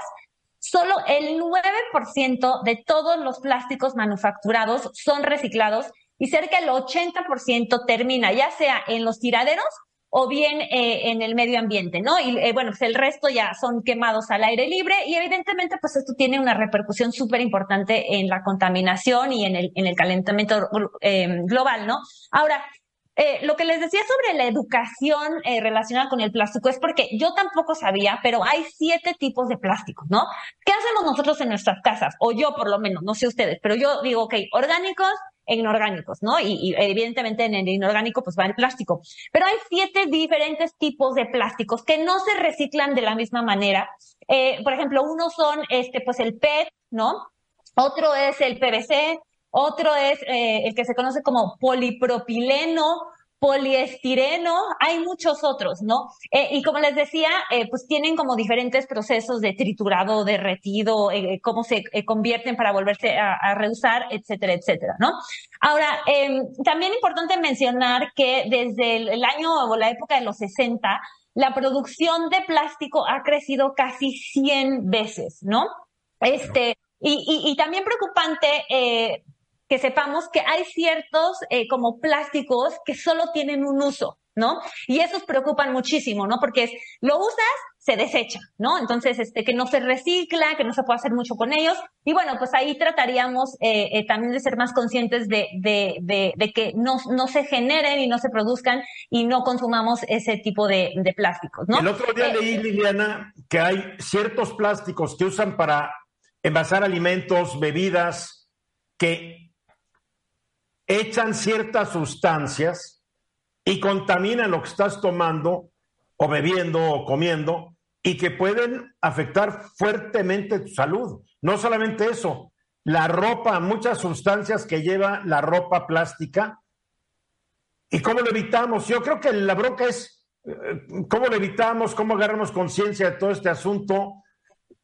Speaker 4: solo el 9% de todos los plásticos manufacturados son reciclados y cerca del 80% termina ya sea en los tiraderos o bien eh, en el medio ambiente, ¿no? Y eh, bueno, pues el resto ya son quemados al aire libre y evidentemente pues esto tiene una repercusión súper importante en la contaminación y en el, en el calentamiento eh, global, ¿no? Ahora, lo que les decía sobre la educación relacionada con el plástico es porque yo tampoco sabía, pero hay siete tipos de plástico, ¿no? ¿Qué hacemos nosotros en nuestras casas? O yo por lo menos, no sé ustedes, pero yo digo, ok, orgánicos, inorgánicos, ¿no? Y, evidentemente en el inorgánico pues va el plástico. Pero hay siete diferentes tipos de plásticos que no se reciclan de la misma manera. Eh, por ejemplo, uno son este pues el PET, ¿no? Otro es el PVC, otro es eh, el que se conoce como polipropileno, poliestireno, hay muchos otros, ¿no? Eh, y como les decía, eh, pues tienen como diferentes procesos de triturado, derretido, eh, cómo se convierten para volverse a, reusar, etcétera, etcétera, ¿no? Ahora, em, también importante mencionar que desde el, año o la época de los 60, la producción de plástico ha crecido casi 100 veces, ¿no? Este, y, y, también preocupante, eh, que sepamos que hay ciertos eh, como plásticos que solo tienen un uso, ¿no? Y esos preocupan muchísimo, ¿no? Porque es, lo usas, se desecha, ¿no? Entonces, este, que no se recicla, que no se puede hacer mucho con ellos. Y bueno, pues ahí trataríamos eh, eh, también de ser más conscientes de, de, de, de que no, no, se generen y no se produzcan y no consumamos ese tipo de, de plásticos, ¿no?
Speaker 2: El otro día leí, Liliana, que hay ciertos plásticos que usan para envasar alimentos, bebidas, que echan ciertas sustancias y contaminan lo que estás tomando o bebiendo o comiendo y que pueden afectar fuertemente tu salud. No solamente eso, la ropa, muchas sustancias que lleva la ropa plástica. ¿Y cómo lo evitamos? Yo creo que la bronca es eh, cómo lo evitamos, cómo agarramos conciencia de todo este asunto.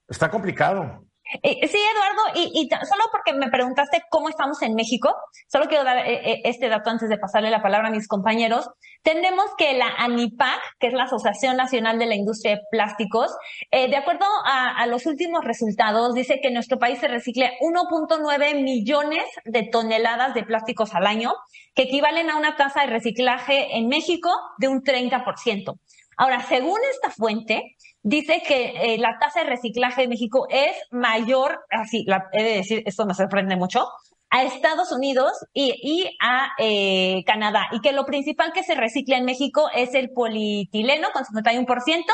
Speaker 2: Está complicado.
Speaker 4: Eh, sí, Eduardo, y, solo porque me preguntaste cómo estamos en México, solo quiero dar eh, eh, este dato antes de pasarle la palabra a mis compañeros. Tenemos que la ANIPAC, que es la Asociación Nacional de la Industria de Plásticos, de acuerdo a, los últimos resultados, dice que en nuestro país se recicle 1.9 millones de toneladas de plásticos al año, que equivalen a una tasa de reciclaje en México de un 30%. Ahora, según esta fuente, dice que eh, la tasa de reciclaje de México es mayor, así, la, he de decir, esto me sorprende mucho, a Estados Unidos y, a eh, Canadá, y que lo principal que se recicla en México es el polietileno con 51%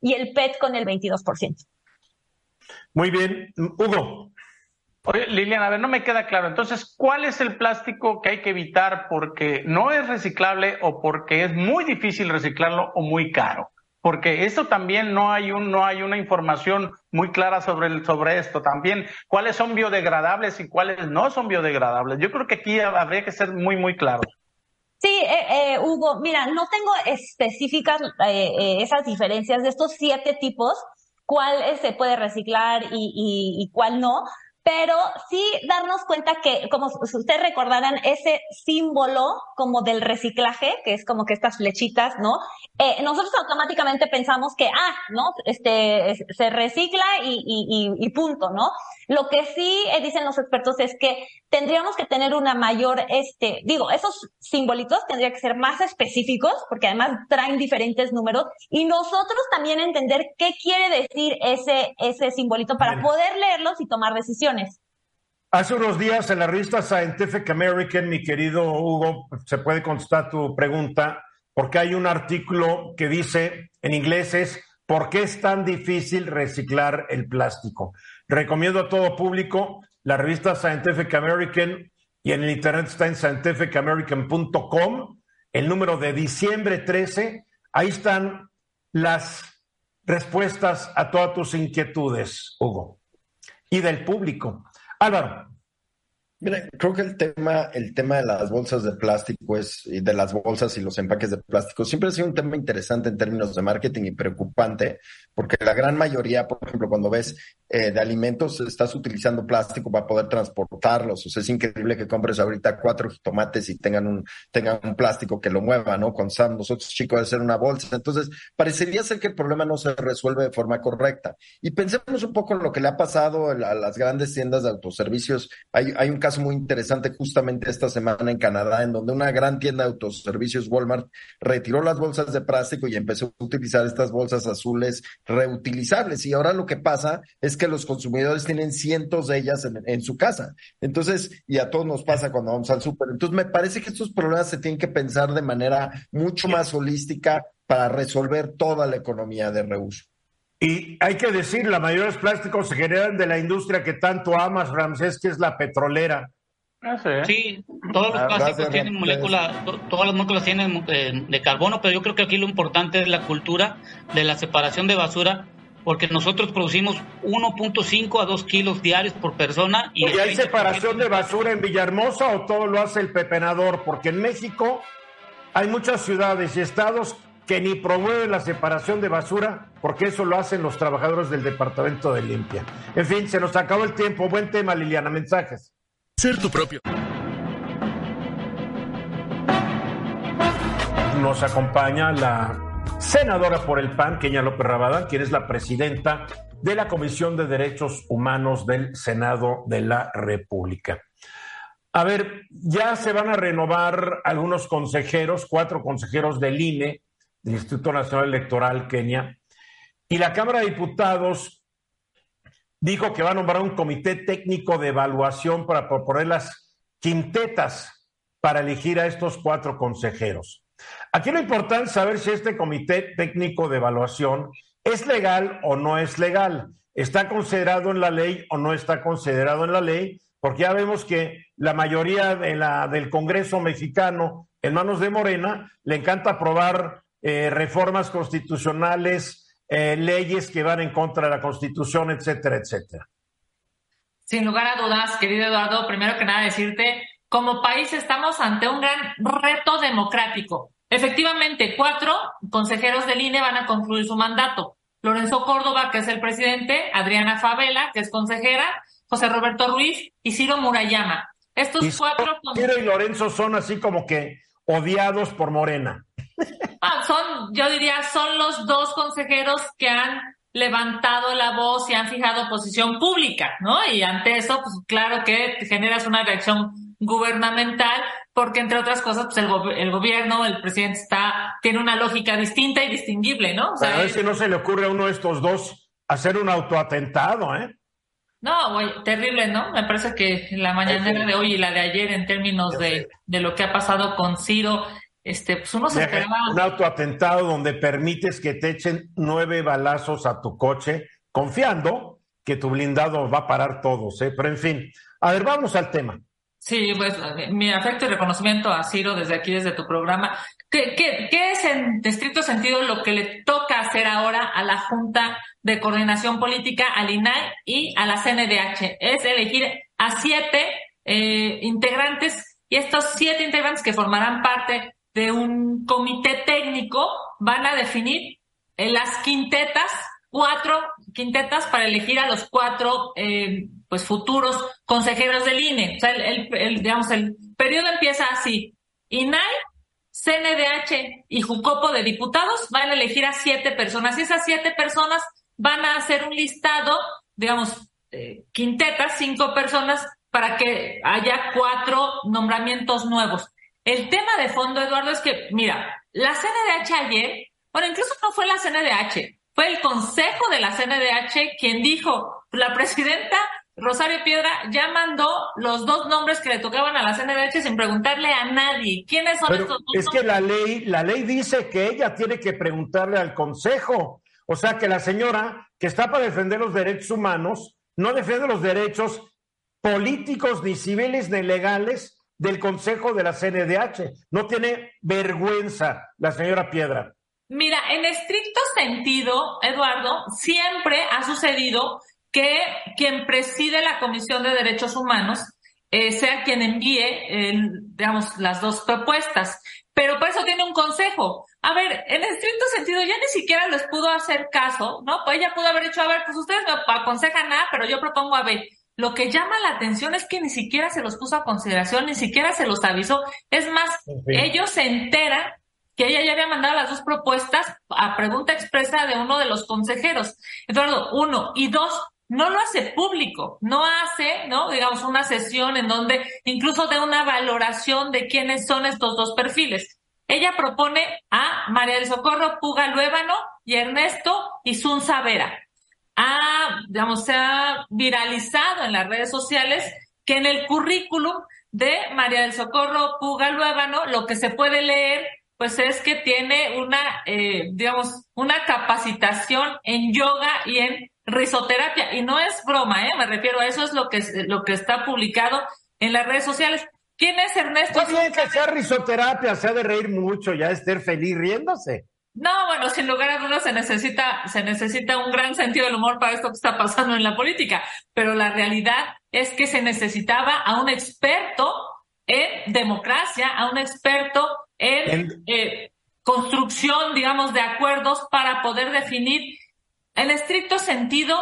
Speaker 4: y el PET con el 22%.
Speaker 2: Muy bien, Hugo.
Speaker 3: Oye, Liliana, a ver, no me queda claro. Entonces, ¿cuál es el plástico que hay que evitar porque no es reciclable o porque es muy difícil reciclarlo o muy caro? Porque eso también no hay un no hay una información muy clara sobre el, sobre esto. También cuáles son biodegradables y cuáles no son biodegradables yo creo que aquí habría que ser muy muy claro.
Speaker 4: Sí, eh, eh, Hugo, mira, no tengo específicas eh, esas diferencias de estos siete tipos, cuál se puede reciclar y, y cuál no, pero sí darnos cuenta que, como ustedes recordarán, ese símbolo como del reciclaje, que es como que estas flechitas, ¿no? Eh, nosotros automáticamente pensamos que, ah, ¿no? Este, se recicla y, y, y, punto, ¿no? Lo que sí eh, dicen los expertos es que tendríamos que tener una mayor, este, digo, esos simbolitos tendrían que ser más específicos, porque además traen diferentes números, y nosotros también entender qué quiere decir ese, ese simbolito para poder leerlos y tomar decisiones.
Speaker 2: Hace unos días en la revista Scientific American, mi querido Hugo, se puede contestar tu pregunta, porque hay un artículo que dice, en inglés es, ¿por qué es tan difícil reciclar el plástico? Recomiendo a todo público la revista Scientific American y en el internet está en scientificamerican.com, el número de diciembre 13. Ahí están las respuestas a todas tus inquietudes, Hugo, y del público. Álvaro.
Speaker 5: Mira, creo que el tema, el tema de las bolsas de plástico es, y de las bolsas y los empaques de plástico siempre ha sido un tema interesante en términos de marketing y preocupante, porque la gran mayoría, por ejemplo, cuando ves eh, de alimentos, estás utilizando plástico para poder transportarlos. O sea, es increíble que compres ahorita cuatro tomates y tengan un, tengan un plástico que lo mueva, ¿no? Con Sam, nosotros chicos ser una bolsa. Entonces, parecería ser que el problema no se resuelve de forma correcta. Y pensemos un poco en lo que le ha pasado a las grandes tiendas de autoservicios. Hay un caso muy interesante justamente esta semana en Canadá, en donde una gran tienda de autoservicios Walmart retiró las bolsas de plástico y empezó a utilizar estas bolsas azules reutilizables. Y ahora lo que pasa es que los consumidores tienen cientos de ellas en, en su casa. Entonces, y a todos nos pasa cuando vamos al súper. Entonces, me parece que estos problemas se tienen que pensar de manera mucho más holística para resolver toda la economía de reuso.
Speaker 2: Y hay que decir, la mayoría de los plásticos se generan de la industria que tanto amas, Ramsés, que es la petrolera.
Speaker 6: Ah, sí. todos los plásticos tienen moléculas, todas las moléculas tienen eh, de carbono, pero yo creo que aquí lo importante es la cultura de la separación de basura, porque nosotros producimos 1.5 a 2 kilos diarios por persona.
Speaker 2: ¿Y, hay separación de basura en Villahermosa o todo lo hace el pepenador? Porque en México hay muchas ciudades y estados que ni promueven la separación de basura, porque eso lo hacen los trabajadores del Departamento de Limpia. En fin, se nos acabó el tiempo. Buen tema, Liliana. Mensajes.
Speaker 7: Ser tu propio.
Speaker 2: Nos acompaña la senadora por el PAN, Kenia López Rabadán, quien es la presidenta de la Comisión de Derechos Humanos del Senado de la República. A ver, ya se van a renovar algunos consejeros, cuatro consejeros del INE, del Instituto Nacional Electoral Kenia, y la Cámara de Diputados dijo que va a nombrar un comité técnico de evaluación para proponer las quintetas para elegir a estos cuatro consejeros. Aquí lo importante es saber si este comité técnico de evaluación es legal o no es legal, está considerado en la ley o no está considerado en la ley, porque ya vemos que la mayoría de la, del Congreso mexicano en manos de Morena le encanta aprobar eh, reformas constitucionales, eh, leyes que van en contra de la Constitución, etcétera, etcétera.
Speaker 8: Sin lugar a dudas, querido Eduardo, primero que nada decirte, como país estamos ante un gran reto democrático. Efectivamente, cuatro consejeros del INE van a concluir su mandato. Lorenzo Córdoba, que es el presidente, Adriana Favela, que es consejera, José Roberto Ruiz y Ciro Murayama. Estos cuatro...
Speaker 2: Ciro y Lorenzo son así como que odiados por Morena.
Speaker 8: Ah, son, yo diría, son los dos consejeros que han levantado la voz y han fijado posición pública, ¿no? Y ante eso, pues claro que generas una reacción gubernamental, porque entre otras cosas, pues el, gobierno, el presidente está, tiene una lógica distinta y distinguible, ¿no?
Speaker 2: a ver si no se le ocurre a uno de estos dos hacer un autoatentado, ¿eh?
Speaker 8: No, güey, terrible, ¿no? Me parece que la mañanera de hoy y la de ayer en términos de, de lo que ha pasado con Ciro este, pues uno se esperaba...
Speaker 2: Un autoatentado donde permites que te echen nueve balazos a tu coche, confiando que tu blindado va a parar todos, ¿eh? Pero en fin, a ver, vamos al tema.
Speaker 8: Sí, pues mi afecto y reconocimiento a Ciro desde aquí, desde tu programa. ¿Qué, qué, qué es en estricto sentido lo que le toca hacer ahora a la Junta de Coordinación Política, al INAI y a la CNDH? Es elegir a siete eh, integrantes y estos siete integrantes que formarán parte de un comité técnico van a definir en las quintetas, cuatro quintetas para elegir a los cuatro eh, pues futuros consejeros del INE. O sea, el, digamos, el periodo empieza así. INAI, CNDH y Jucopo de diputados van a elegir a siete personas y esas siete personas van a hacer un listado, digamos, eh, quintetas, cinco personas para que haya cuatro nombramientos nuevos. El tema de fondo, Eduardo, es que, mira, la CNDH ayer, bueno, incluso no fue la CNDH, fue el Consejo de la CNDH quien dijo, la presidenta Rosario Piedra ya mandó los dos nombres que le tocaban a la CNDH sin preguntarle a nadie. ¿Quiénes son estos dos?
Speaker 2: Es que la ley, la ley dice que ella tiene que preguntarle al Consejo. O sea que la señora que está para defender los derechos humanos no defiende los derechos políticos, ni civiles, ni legales del Consejo de la CNDH. No tiene vergüenza la señora Piedra.
Speaker 8: Mira, en estricto sentido, Eduardo, siempre ha sucedido que quien preside la Comisión de Derechos Humanos eh, sea quien envíe, digamos, las dos propuestas. Pero por eso tiene un consejo. A ver, en estricto sentido, ya ni siquiera les pudo hacer caso, ¿no? Pues ella pudo haber dicho, a ver, pues ustedes me aconsejan A, pero yo propongo a B. Lo que llama la atención es que ni siquiera se los puso a consideración, ni siquiera se los avisó. Es más, ellos se enteran que ella ya había mandado las dos propuestas a pregunta expresa de uno de los consejeros. Eduardo, uno. Y dos, no lo hace público, no hace, ¿no? Digamos, una sesión en donde incluso de una valoración de quiénes son estos dos perfiles. Ella propone a María del Socorro Puga Luébano y Ernesto Isun Vera ha, digamos, se ha viralizado en las redes sociales que en el currículum de María del Socorro Puga Luébano lo que se puede leer pues es que tiene una, eh, digamos, una capacitación en yoga y en risoterapia. Y no es broma, ¿eh? Me refiero a eso, es lo que, lo que está publicado en las redes sociales. ¿Quién es Ernesto?
Speaker 2: Está bien que sea risoterapia, se ha de reír mucho, ya estar feliz riéndose.
Speaker 8: No, bueno, sin lugar a dudas se necesita, se necesita un gran sentido del humor para esto que está pasando en la política, pero la realidad es que se necesitaba a un experto en democracia, a un experto en, eh, construcción, digamos, de acuerdos para poder definir en estricto sentido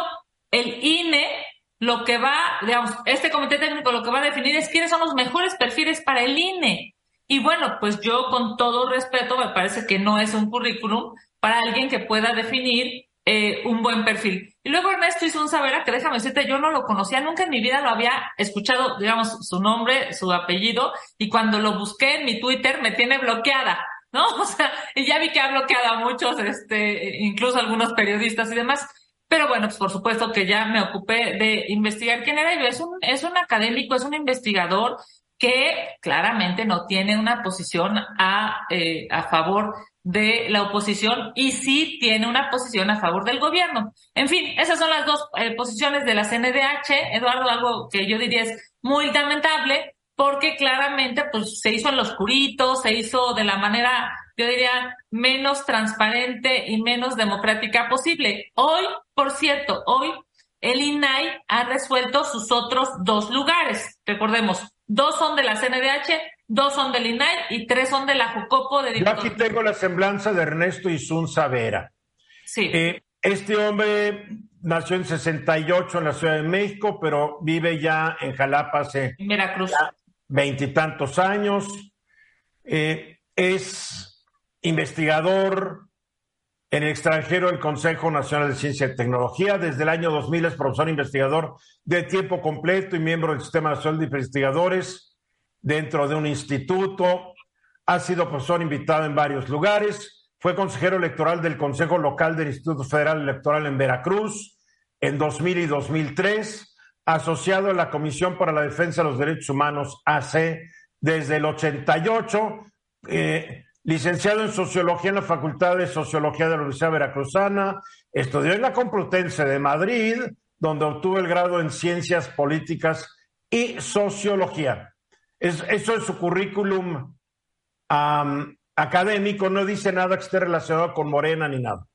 Speaker 8: el INE lo que va, digamos, este comité técnico lo que va a definir es quiénes son los mejores perfiles para el INE. Y bueno, pues yo con todo respeto me parece que no es un currículum para alguien que pueda definir eh, un buen perfil. Y luego Ernesto hizo un saber que déjame decirte, yo no lo conocía, nunca en mi vida lo había escuchado, digamos, su nombre, su apellido, y cuando lo busqué en mi Twitter me tiene bloqueada, ¿no? O sea, y ya vi que ha bloqueado a muchos, este, incluso algunos periodistas y demás. Pero bueno, pues por supuesto que ya me ocupé de investigar quién era. Y es un, es un académico, es un investigador que claramente no tiene una posición a, eh, a favor de la oposición y sí tiene una posición a favor del gobierno. En fin, esas son las dos eh, posiciones de la CNDH. Eduardo, algo que yo diría es muy lamentable porque claramente pues se hizo en lo oscurito, se hizo de la manera, yo diría, menos transparente y menos democrática posible. Hoy, por cierto, hoy el INAI ha resuelto sus otros dos lugares. Recordemos, dos son de la CNDH, dos son del INAI y tres son de la Jucopo de
Speaker 2: Yo aquí tengo la semblanza de Ernesto Isun Savera.
Speaker 8: Sí.
Speaker 2: Eh, este hombre nació en 68 en la Ciudad de México, pero vive ya en Jalapa hace
Speaker 8: Veracruz.
Speaker 2: veintitantos años. Eh, es investigador, en el extranjero del Consejo Nacional de Ciencia y Tecnología. Desde el año 2000 es profesor investigador de tiempo completo y miembro del Sistema Nacional de Investigadores dentro de un instituto. Ha sido profesor invitado en varios lugares. Fue consejero electoral del Consejo Local del Instituto Federal Electoral en Veracruz en 2000 y 2003. Asociado a la Comisión para la Defensa de los Derechos Humanos, AC, desde el 88. Eh, licenciado en Sociología en la Facultad de Sociología de la Universidad Veracruzana, estudió en la Complutense de Madrid, donde obtuvo el grado en Ciencias Políticas y Sociología. eso es su currículum académico, no dice nada que esté relacionado con Morena ni nada.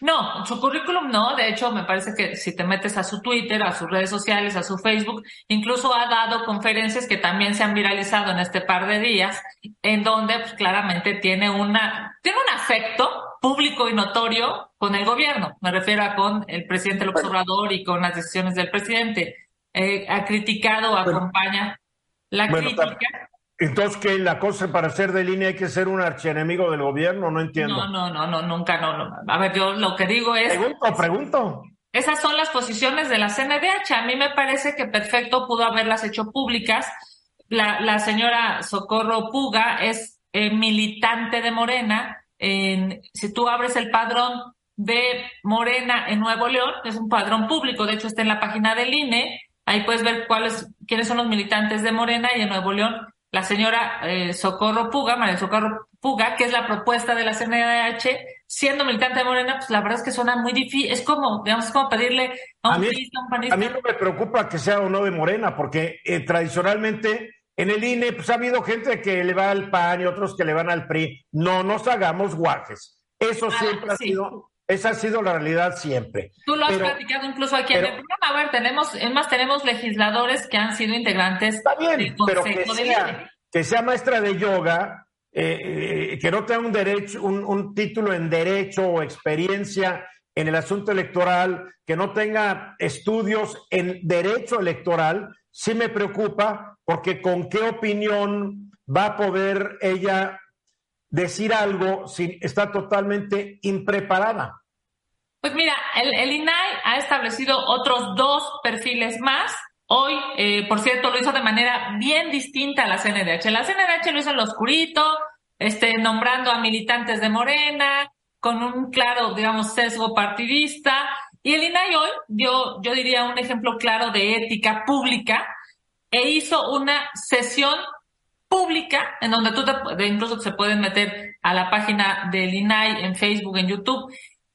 Speaker 8: No, su currículum no. De hecho, me parece que si te metes a su Twitter, a sus redes sociales, a su Facebook, incluso ha dado conferencias que también se han viralizado en este par de días, en donde pues, claramente tiene una, tiene un afecto público y notorio con el gobierno. Me refiero a con el presidente López Obrador y con las decisiones del presidente. Eh, ha criticado, acompaña la crítica.
Speaker 2: Entonces, que la cosa para ser de línea hay que ser un archienemigo del gobierno, no entiendo.
Speaker 8: No, no, no, no, nunca, no, no. A ver, yo lo que digo es.
Speaker 2: Pregunto, pregunto.
Speaker 8: Esas son las posiciones de la CNDH. A mí me parece que perfecto pudo haberlas hecho públicas. La, la señora Socorro Puga es eh, militante de Morena. En, si tú abres el padrón de Morena en Nuevo León, es un padrón público, de hecho está en la página del INE, ahí puedes ver cuáles, quiénes son los militantes de Morena y en Nuevo León la señora eh, Socorro Puga, María Socorro Puga, que es la propuesta de la CNDH, siendo militante de Morena, pues la verdad es que suena muy difícil. Es como, digamos, es como pedirle a un,
Speaker 2: a mí, no me preocupa que sea o no de Morena, porque eh, tradicionalmente en el INE pues, ha habido gente que le va al PAN y otros que le van al PRI. No nos hagamos guajes. Eso ah, siempre ha sido esa ha sido la realidad siempre.
Speaker 8: Tú lo has platicado incluso aquí en el programa. A ver, tenemos, es más, tenemos legisladores que han sido integrantes
Speaker 2: Está bien, pero que sea, que sea maestra de yoga, eh, eh, que no tenga un derecho, un, un, título en derecho o experiencia en el asunto electoral, que no tenga estudios en derecho electoral, sí me preocupa porque con qué opinión va a poder ella decir algo si está totalmente impreparada.
Speaker 8: Pues mira, el, INAI ha establecido otros dos perfiles más. Hoy, eh, por cierto, lo hizo de manera bien distinta a la CNDH. La CNDH lo hizo en lo oscurito, este, nombrando a militantes de Morena, con un claro, digamos, sesgo partidista. Y el INAI hoy dio, yo diría, un ejemplo claro de ética pública e hizo una sesión pública, en donde tú te, incluso se pueden meter a la página del INAI en Facebook, en YouTube,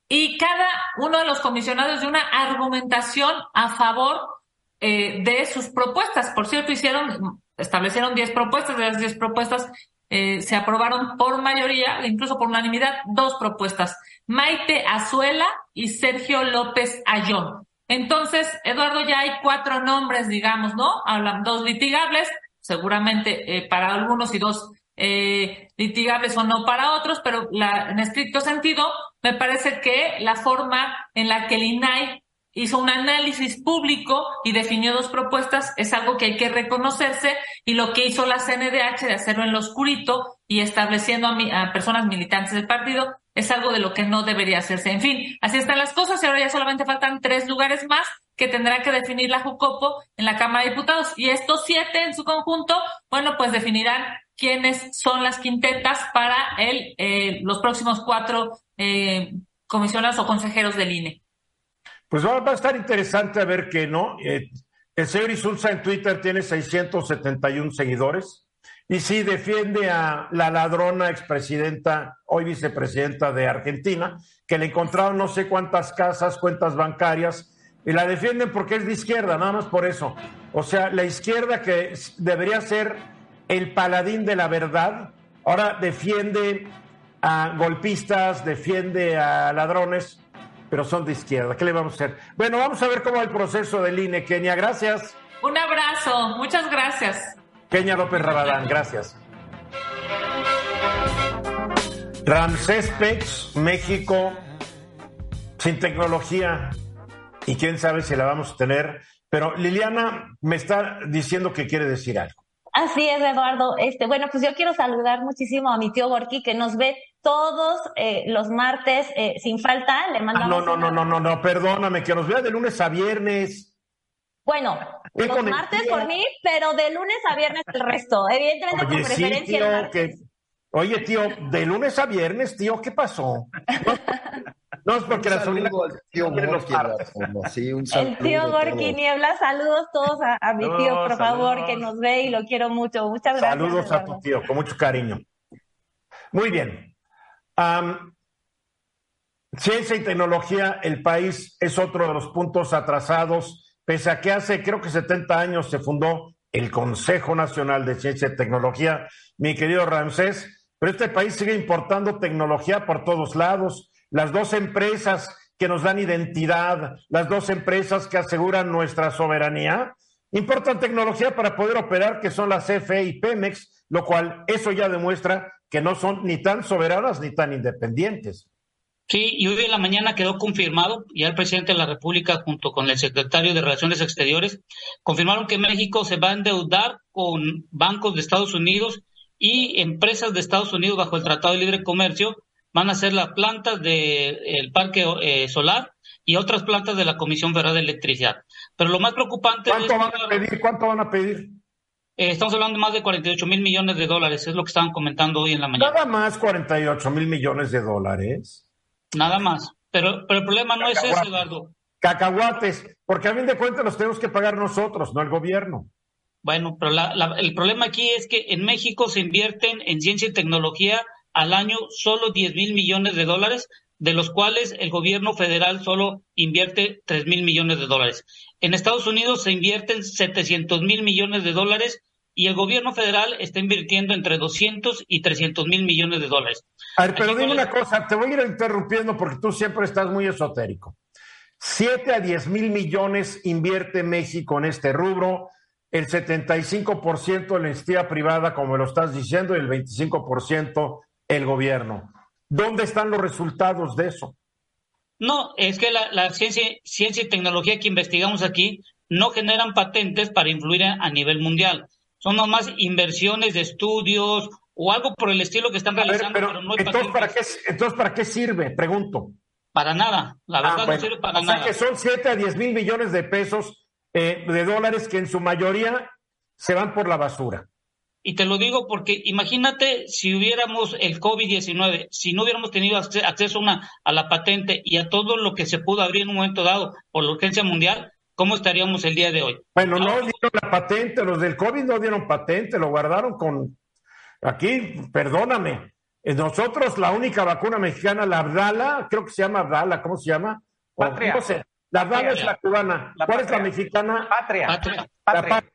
Speaker 8: y cada uno de los comisionados de una argumentación a favor eh, de sus propuestas. Por cierto, hicieron, establecieron 10 propuestas, de las 10 propuestas eh, se aprobaron por mayoría, incluso por unanimidad, dos propuestas. Maite Azuela y Sergio López Ayón. Entonces, Eduardo, ya hay cuatro nombres, digamos, ¿no? Hablan dos litigables, seguramente eh, para algunos y dos eh, litigables o no para otros, pero la, en estricto sentido, me parece que la forma en la que el INAI hizo un análisis público y definió dos propuestas es algo que hay que reconocerse y lo que hizo la CNDH de hacerlo en lo oscurito y estableciendo a, a personas militantes del partido es algo de lo que no debería hacerse. En fin, así están las cosas y ahora ya solamente faltan tres lugares más que tendrá que definir la Jucopo en la Cámara de Diputados. Y estos siete en su conjunto, bueno, pues definirán quiénes son las quintetas para el, eh, los próximos cuatro eh, comisionados o consejeros del INE.
Speaker 2: Pues va, a estar interesante a ver qué, ¿no? Eh, el señor Isulza en Twitter tiene 671 seguidores y sí defiende a la ladrona expresidenta, hoy vicepresidenta de Argentina, que le encontraron no sé cuántas casas, cuentas bancarias y la defienden porque es de izquierda, nada más por eso. O sea, la izquierda que debería ser el paladín de la verdad, ahora defiende a golpistas, defiende a ladrones, pero son de izquierda. ¿Qué le vamos a hacer? Bueno, vamos a ver cómo va el proceso del INE. Kenia, gracias.
Speaker 8: Un abrazo, muchas gracias.
Speaker 2: Kenia López Rabadán, gracias. Ramsés Pech, México, sin tecnología, y quién sabe si la vamos a tener. Pero Liliana me está diciendo que quiere decir algo.
Speaker 4: Así es, Eduardo. Este, bueno, pues yo quiero saludar muchísimo a mi tío Gorky que nos ve todos eh, los martes eh, sin falta. Le ah, mandamos.
Speaker 2: no, no, no, no, no, no, perdóname, que nos vea de lunes a viernes.
Speaker 4: Bueno, los martes por mí, pero de lunes a viernes el resto. Evidentemente por preferencia.
Speaker 2: Oye, tío, de lunes a viernes, tío, ¿qué pasó? No, es porque la sobrina
Speaker 4: el tío Gorky, sí, un El tío Gorky Niebla, saludos todos a, mi tío, por favor, que nos ve y lo quiero mucho. Muchas gracias.
Speaker 2: Saludos a tu tío, con mucho cariño. Muy bien. ciencia y tecnología, el país es otro de los puntos atrasados, pese a que hace creo que 70 años se fundó el Consejo Nacional de Ciencia y Tecnología, mi querido Ramsés, pero este país sigue importando tecnología por todos lados las dos empresas que nos dan identidad, las dos empresas que aseguran nuestra soberanía, importan tecnología para poder operar, que son las CFE y Pemex, lo cual eso ya demuestra que no son ni tan soberanas ni tan independientes.
Speaker 6: Sí, y hoy en la mañana quedó confirmado, ya el presidente de la República junto con el secretario de Relaciones Exteriores confirmaron que México se va a endeudar con bancos de Estados Unidos y empresas de Estados Unidos bajo el Tratado de Libre Comercio van a ser las plantas del parque eh, solar y otras plantas de la Comisión Federal de Electricidad. Pero lo más preocupante
Speaker 2: ¿Cuánto van a pedir? ¿Cuánto van a pedir?
Speaker 6: Eh, estamos hablando de más de 48 mil millones de dólares, es lo que estaban comentando hoy en la mañana.
Speaker 2: Nada más 48 mil millones de dólares.
Speaker 6: Nada más. Pero, pero el problema no es ese, Eduardo.
Speaker 2: Cacahuates, porque a fin de cuentas los tenemos que pagar nosotros, no el gobierno.
Speaker 6: Bueno, pero el problema aquí es que en México se invierten en ciencia y tecnología al año solo 10 mil millones de dólares, de los cuales el gobierno federal solo invierte 3 mil millones de dólares. En Estados Unidos se invierten 700 mil millones de dólares y el gobierno federal está invirtiendo entre 200 y 300 mil millones de dólares.
Speaker 2: A ver, pero dime una cosa, te voy a ir interrumpiendo porque tú siempre estás muy esotérico. 7 a 10 mil millones invierte México en este rubro, el 75% en la entidad privada, como lo estás diciendo, y el 25% el gobierno. ¿Dónde están los resultados de eso?
Speaker 6: No, es que la, ciencia, ciencia y tecnología que investigamos aquí no generan patentes para influir a, nivel mundial. Son nomás inversiones de estudios o algo por el estilo que están realizando, pero, no
Speaker 2: entonces, ¿para qué, entonces, ¿para qué sirve? Pregunto.
Speaker 6: Para nada, la ah, verdad no sirve para nada.
Speaker 2: O sea que son 7 a 10 mil millones de pesos, eh, de dólares, que en su mayoría se van por la basura.
Speaker 6: Y te lo digo porque imagínate si hubiéramos el COVID-19, si no hubiéramos tenido acceso una, a la patente y a todo lo que se pudo abrir en un momento dado por la urgencia mundial, ¿cómo estaríamos el día de hoy?
Speaker 2: Bueno, no, dieron la patente, los del COVID no dieron patente, lo guardaron con... Aquí, perdóname, eh, nosotros la única vacuna mexicana, la Abdala, creo que se llama Abdala, ¿cómo se llama?
Speaker 3: Patria.
Speaker 2: La Abdala es la cubana. ¿Cuál es la mexicana?
Speaker 3: Patria.
Speaker 2: Patria. patria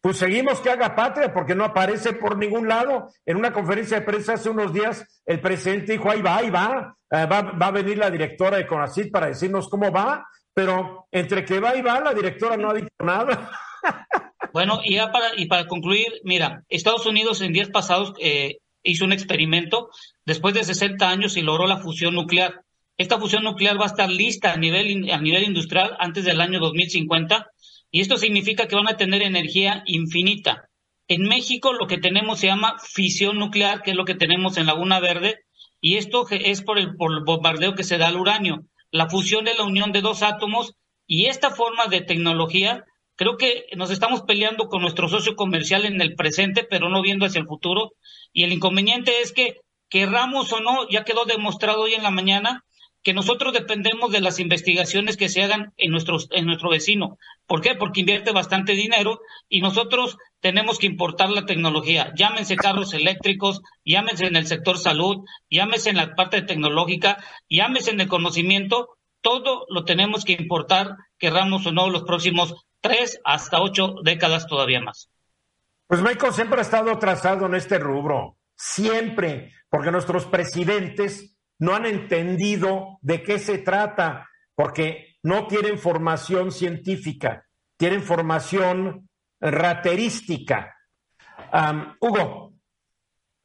Speaker 2: pues seguimos que haga patria porque no aparece por ningún lado. En una conferencia de prensa hace unos días, el presidente dijo, ahí va, ahí va, eh, va, va, a venir la directora de CONACID para decirnos cómo va, pero entre que va y va, la directora no ha dicho nada.
Speaker 6: Bueno, y ya para, y para concluir, mira, Estados Unidos en días pasados eh, hizo un experimento después de 60 años y logró la fusión nuclear. Esta fusión nuclear va a estar lista a nivel, a nivel industrial antes del año 2050 y esto significa que van a tener energía infinita. En México lo que tenemos se llama fisión nuclear, que es lo que tenemos en Laguna Verde, y esto es por el, bombardeo que se da al uranio. La fusión es la unión de dos átomos y esta forma de tecnología creo que nos estamos peleando con nuestro socio comercial en el presente, pero no viendo hacia el futuro. Y el inconveniente es que, querramos o no, ya quedó demostrado hoy en la mañana, que nosotros dependemos de las investigaciones que se hagan en, nuestros, en nuestro vecino. ¿Por qué? Porque invierte bastante dinero y nosotros tenemos que importar la tecnología. Llámense carros eléctricos, llámense en el sector salud, llámense en la parte tecnológica, llámense en el conocimiento. Todo lo tenemos que importar, querramos o no, los próximos tres hasta ocho décadas todavía más.
Speaker 2: Pues México siempre ha estado trazado en este rubro, siempre, porque nuestros presidentes no han entendido de qué se trata, porque no tienen formación científica, tienen formación raterística. Hugo,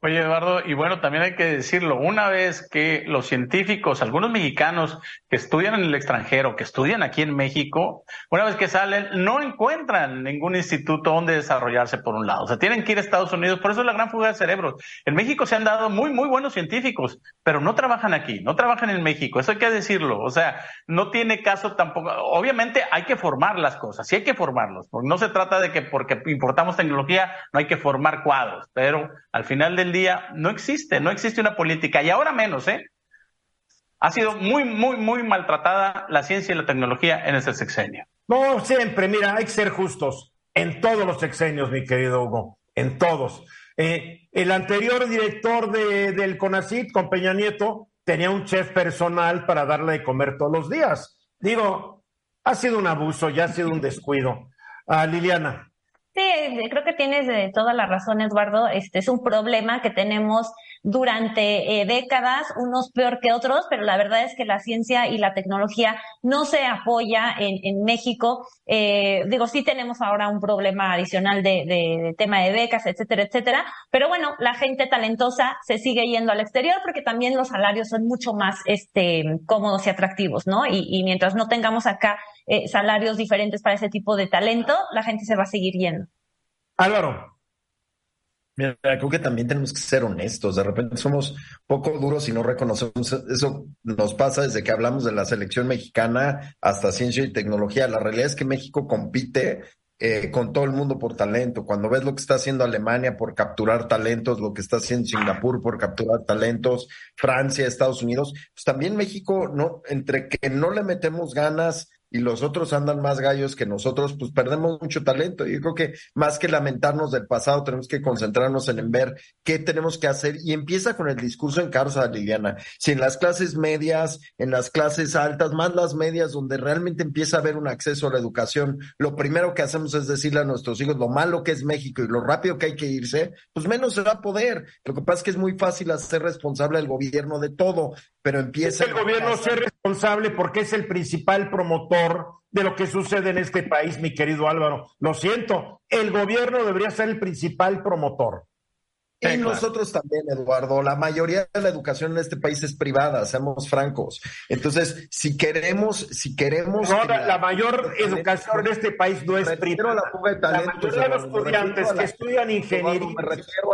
Speaker 3: Oye, Eduardo, y bueno, también hay que decirlo, una vez que los científicos, algunos mexicanos que estudian en el extranjero, que estudian aquí en México, una vez que salen, no encuentran ningún instituto donde desarrollarse por un lado. O sea, tienen que ir a Estados Unidos, por eso es la gran fuga de cerebros. En México se han dado muy, muy buenos científicos, pero no trabajan aquí, no trabajan en México, eso hay que decirlo. O sea, no tiene caso tampoco. Obviamente hay que formar las cosas, sí hay que formarlos, no se trata de que porque importamos tecnología no hay que formar cuadros, pero al final del día no existe, no existe una política y ahora menos, ¿eh? Ha sido muy, muy, muy maltratada la ciencia y la tecnología en este sexenio.
Speaker 2: No, siempre, mira, hay que ser justos en todos los sexenios, mi querido Hugo, en todos. Eh, el anterior director de, del CONACIT, con Peña Nieto, tenía un chef personal para darle de comer todos los días. Digo, ha sido un abuso, ya ha sido un descuido. ah, Liliana.
Speaker 4: Sí, creo que tienes de toda la razón, Eduardo. Este es un problema que tenemos durante eh, décadas, unos peor que otros, pero la verdad es que la ciencia y la tecnología no se apoya en, en México. Eh, digo, sí tenemos ahora un problema adicional de, de, tema de becas, etcétera, etcétera, pero bueno, la gente talentosa se sigue yendo al exterior porque también los salarios son mucho más este, cómodos y atractivos, ¿no? Y, y mientras no tengamos acá eh, salarios diferentes para ese tipo de talento, la gente se va a seguir yendo.
Speaker 2: Álvaro.
Speaker 5: Mira, creo que también tenemos que ser honestos. De repente somos poco duros y no reconocemos. Eso nos pasa desde que hablamos de la selección mexicana hasta ciencia y tecnología. La realidad es que México compite eh, con todo el mundo por talento. Cuando ves lo que está haciendo Alemania por capturar talentos, lo que está haciendo Singapur por capturar talentos, Francia, Estados Unidos, pues también México, no, entre que no le metemos ganas y los otros andan más gallos que nosotros, pues perdemos mucho talento. Yo creo que más que lamentarnos del pasado, tenemos que concentrarnos en, ver qué tenemos que hacer y empieza con el discurso en casa, Liliana. Si en las clases medias, en las clases altas, más las medias, donde realmente empieza a haber un acceso a la educación, lo primero que hacemos es decirle a nuestros hijos lo malo que es México y lo rápido que hay que irse, pues menos se va a poder. Lo que pasa es que es muy fácil hacer responsable al gobierno de todo, pero empieza...
Speaker 2: Es el gobierno ser responsable porque es el principal promotor de lo que sucede en este país, mi querido Álvaro. Lo siento, el gobierno debería ser el principal promotor.
Speaker 5: Y nosotros también, Eduardo. La mayoría de la educación en este país es privada, seamos francos. Entonces, si queremos, si queremos.
Speaker 2: la, mayor educación en este país no es privada. La, mayoría de los estudiantes que estudian ingeniería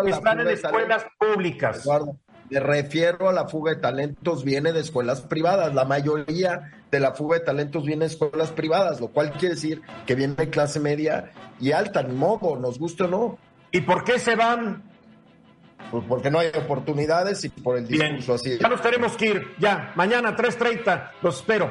Speaker 2: están en escuelas públicas.
Speaker 5: Eduardo, me refiero a la fuga de talentos, viene de escuelas privadas. La mayoría de la fuga de talentos viene de escuelas privadas, lo cual quiere decir que viene de clase media y alta, ni modo, nos guste o no.
Speaker 2: ¿Y por qué se van?
Speaker 5: Pues porque no hay oportunidades y por el discurso así.
Speaker 2: Ya nos tenemos que ir, ya, mañana 3.30, los espero.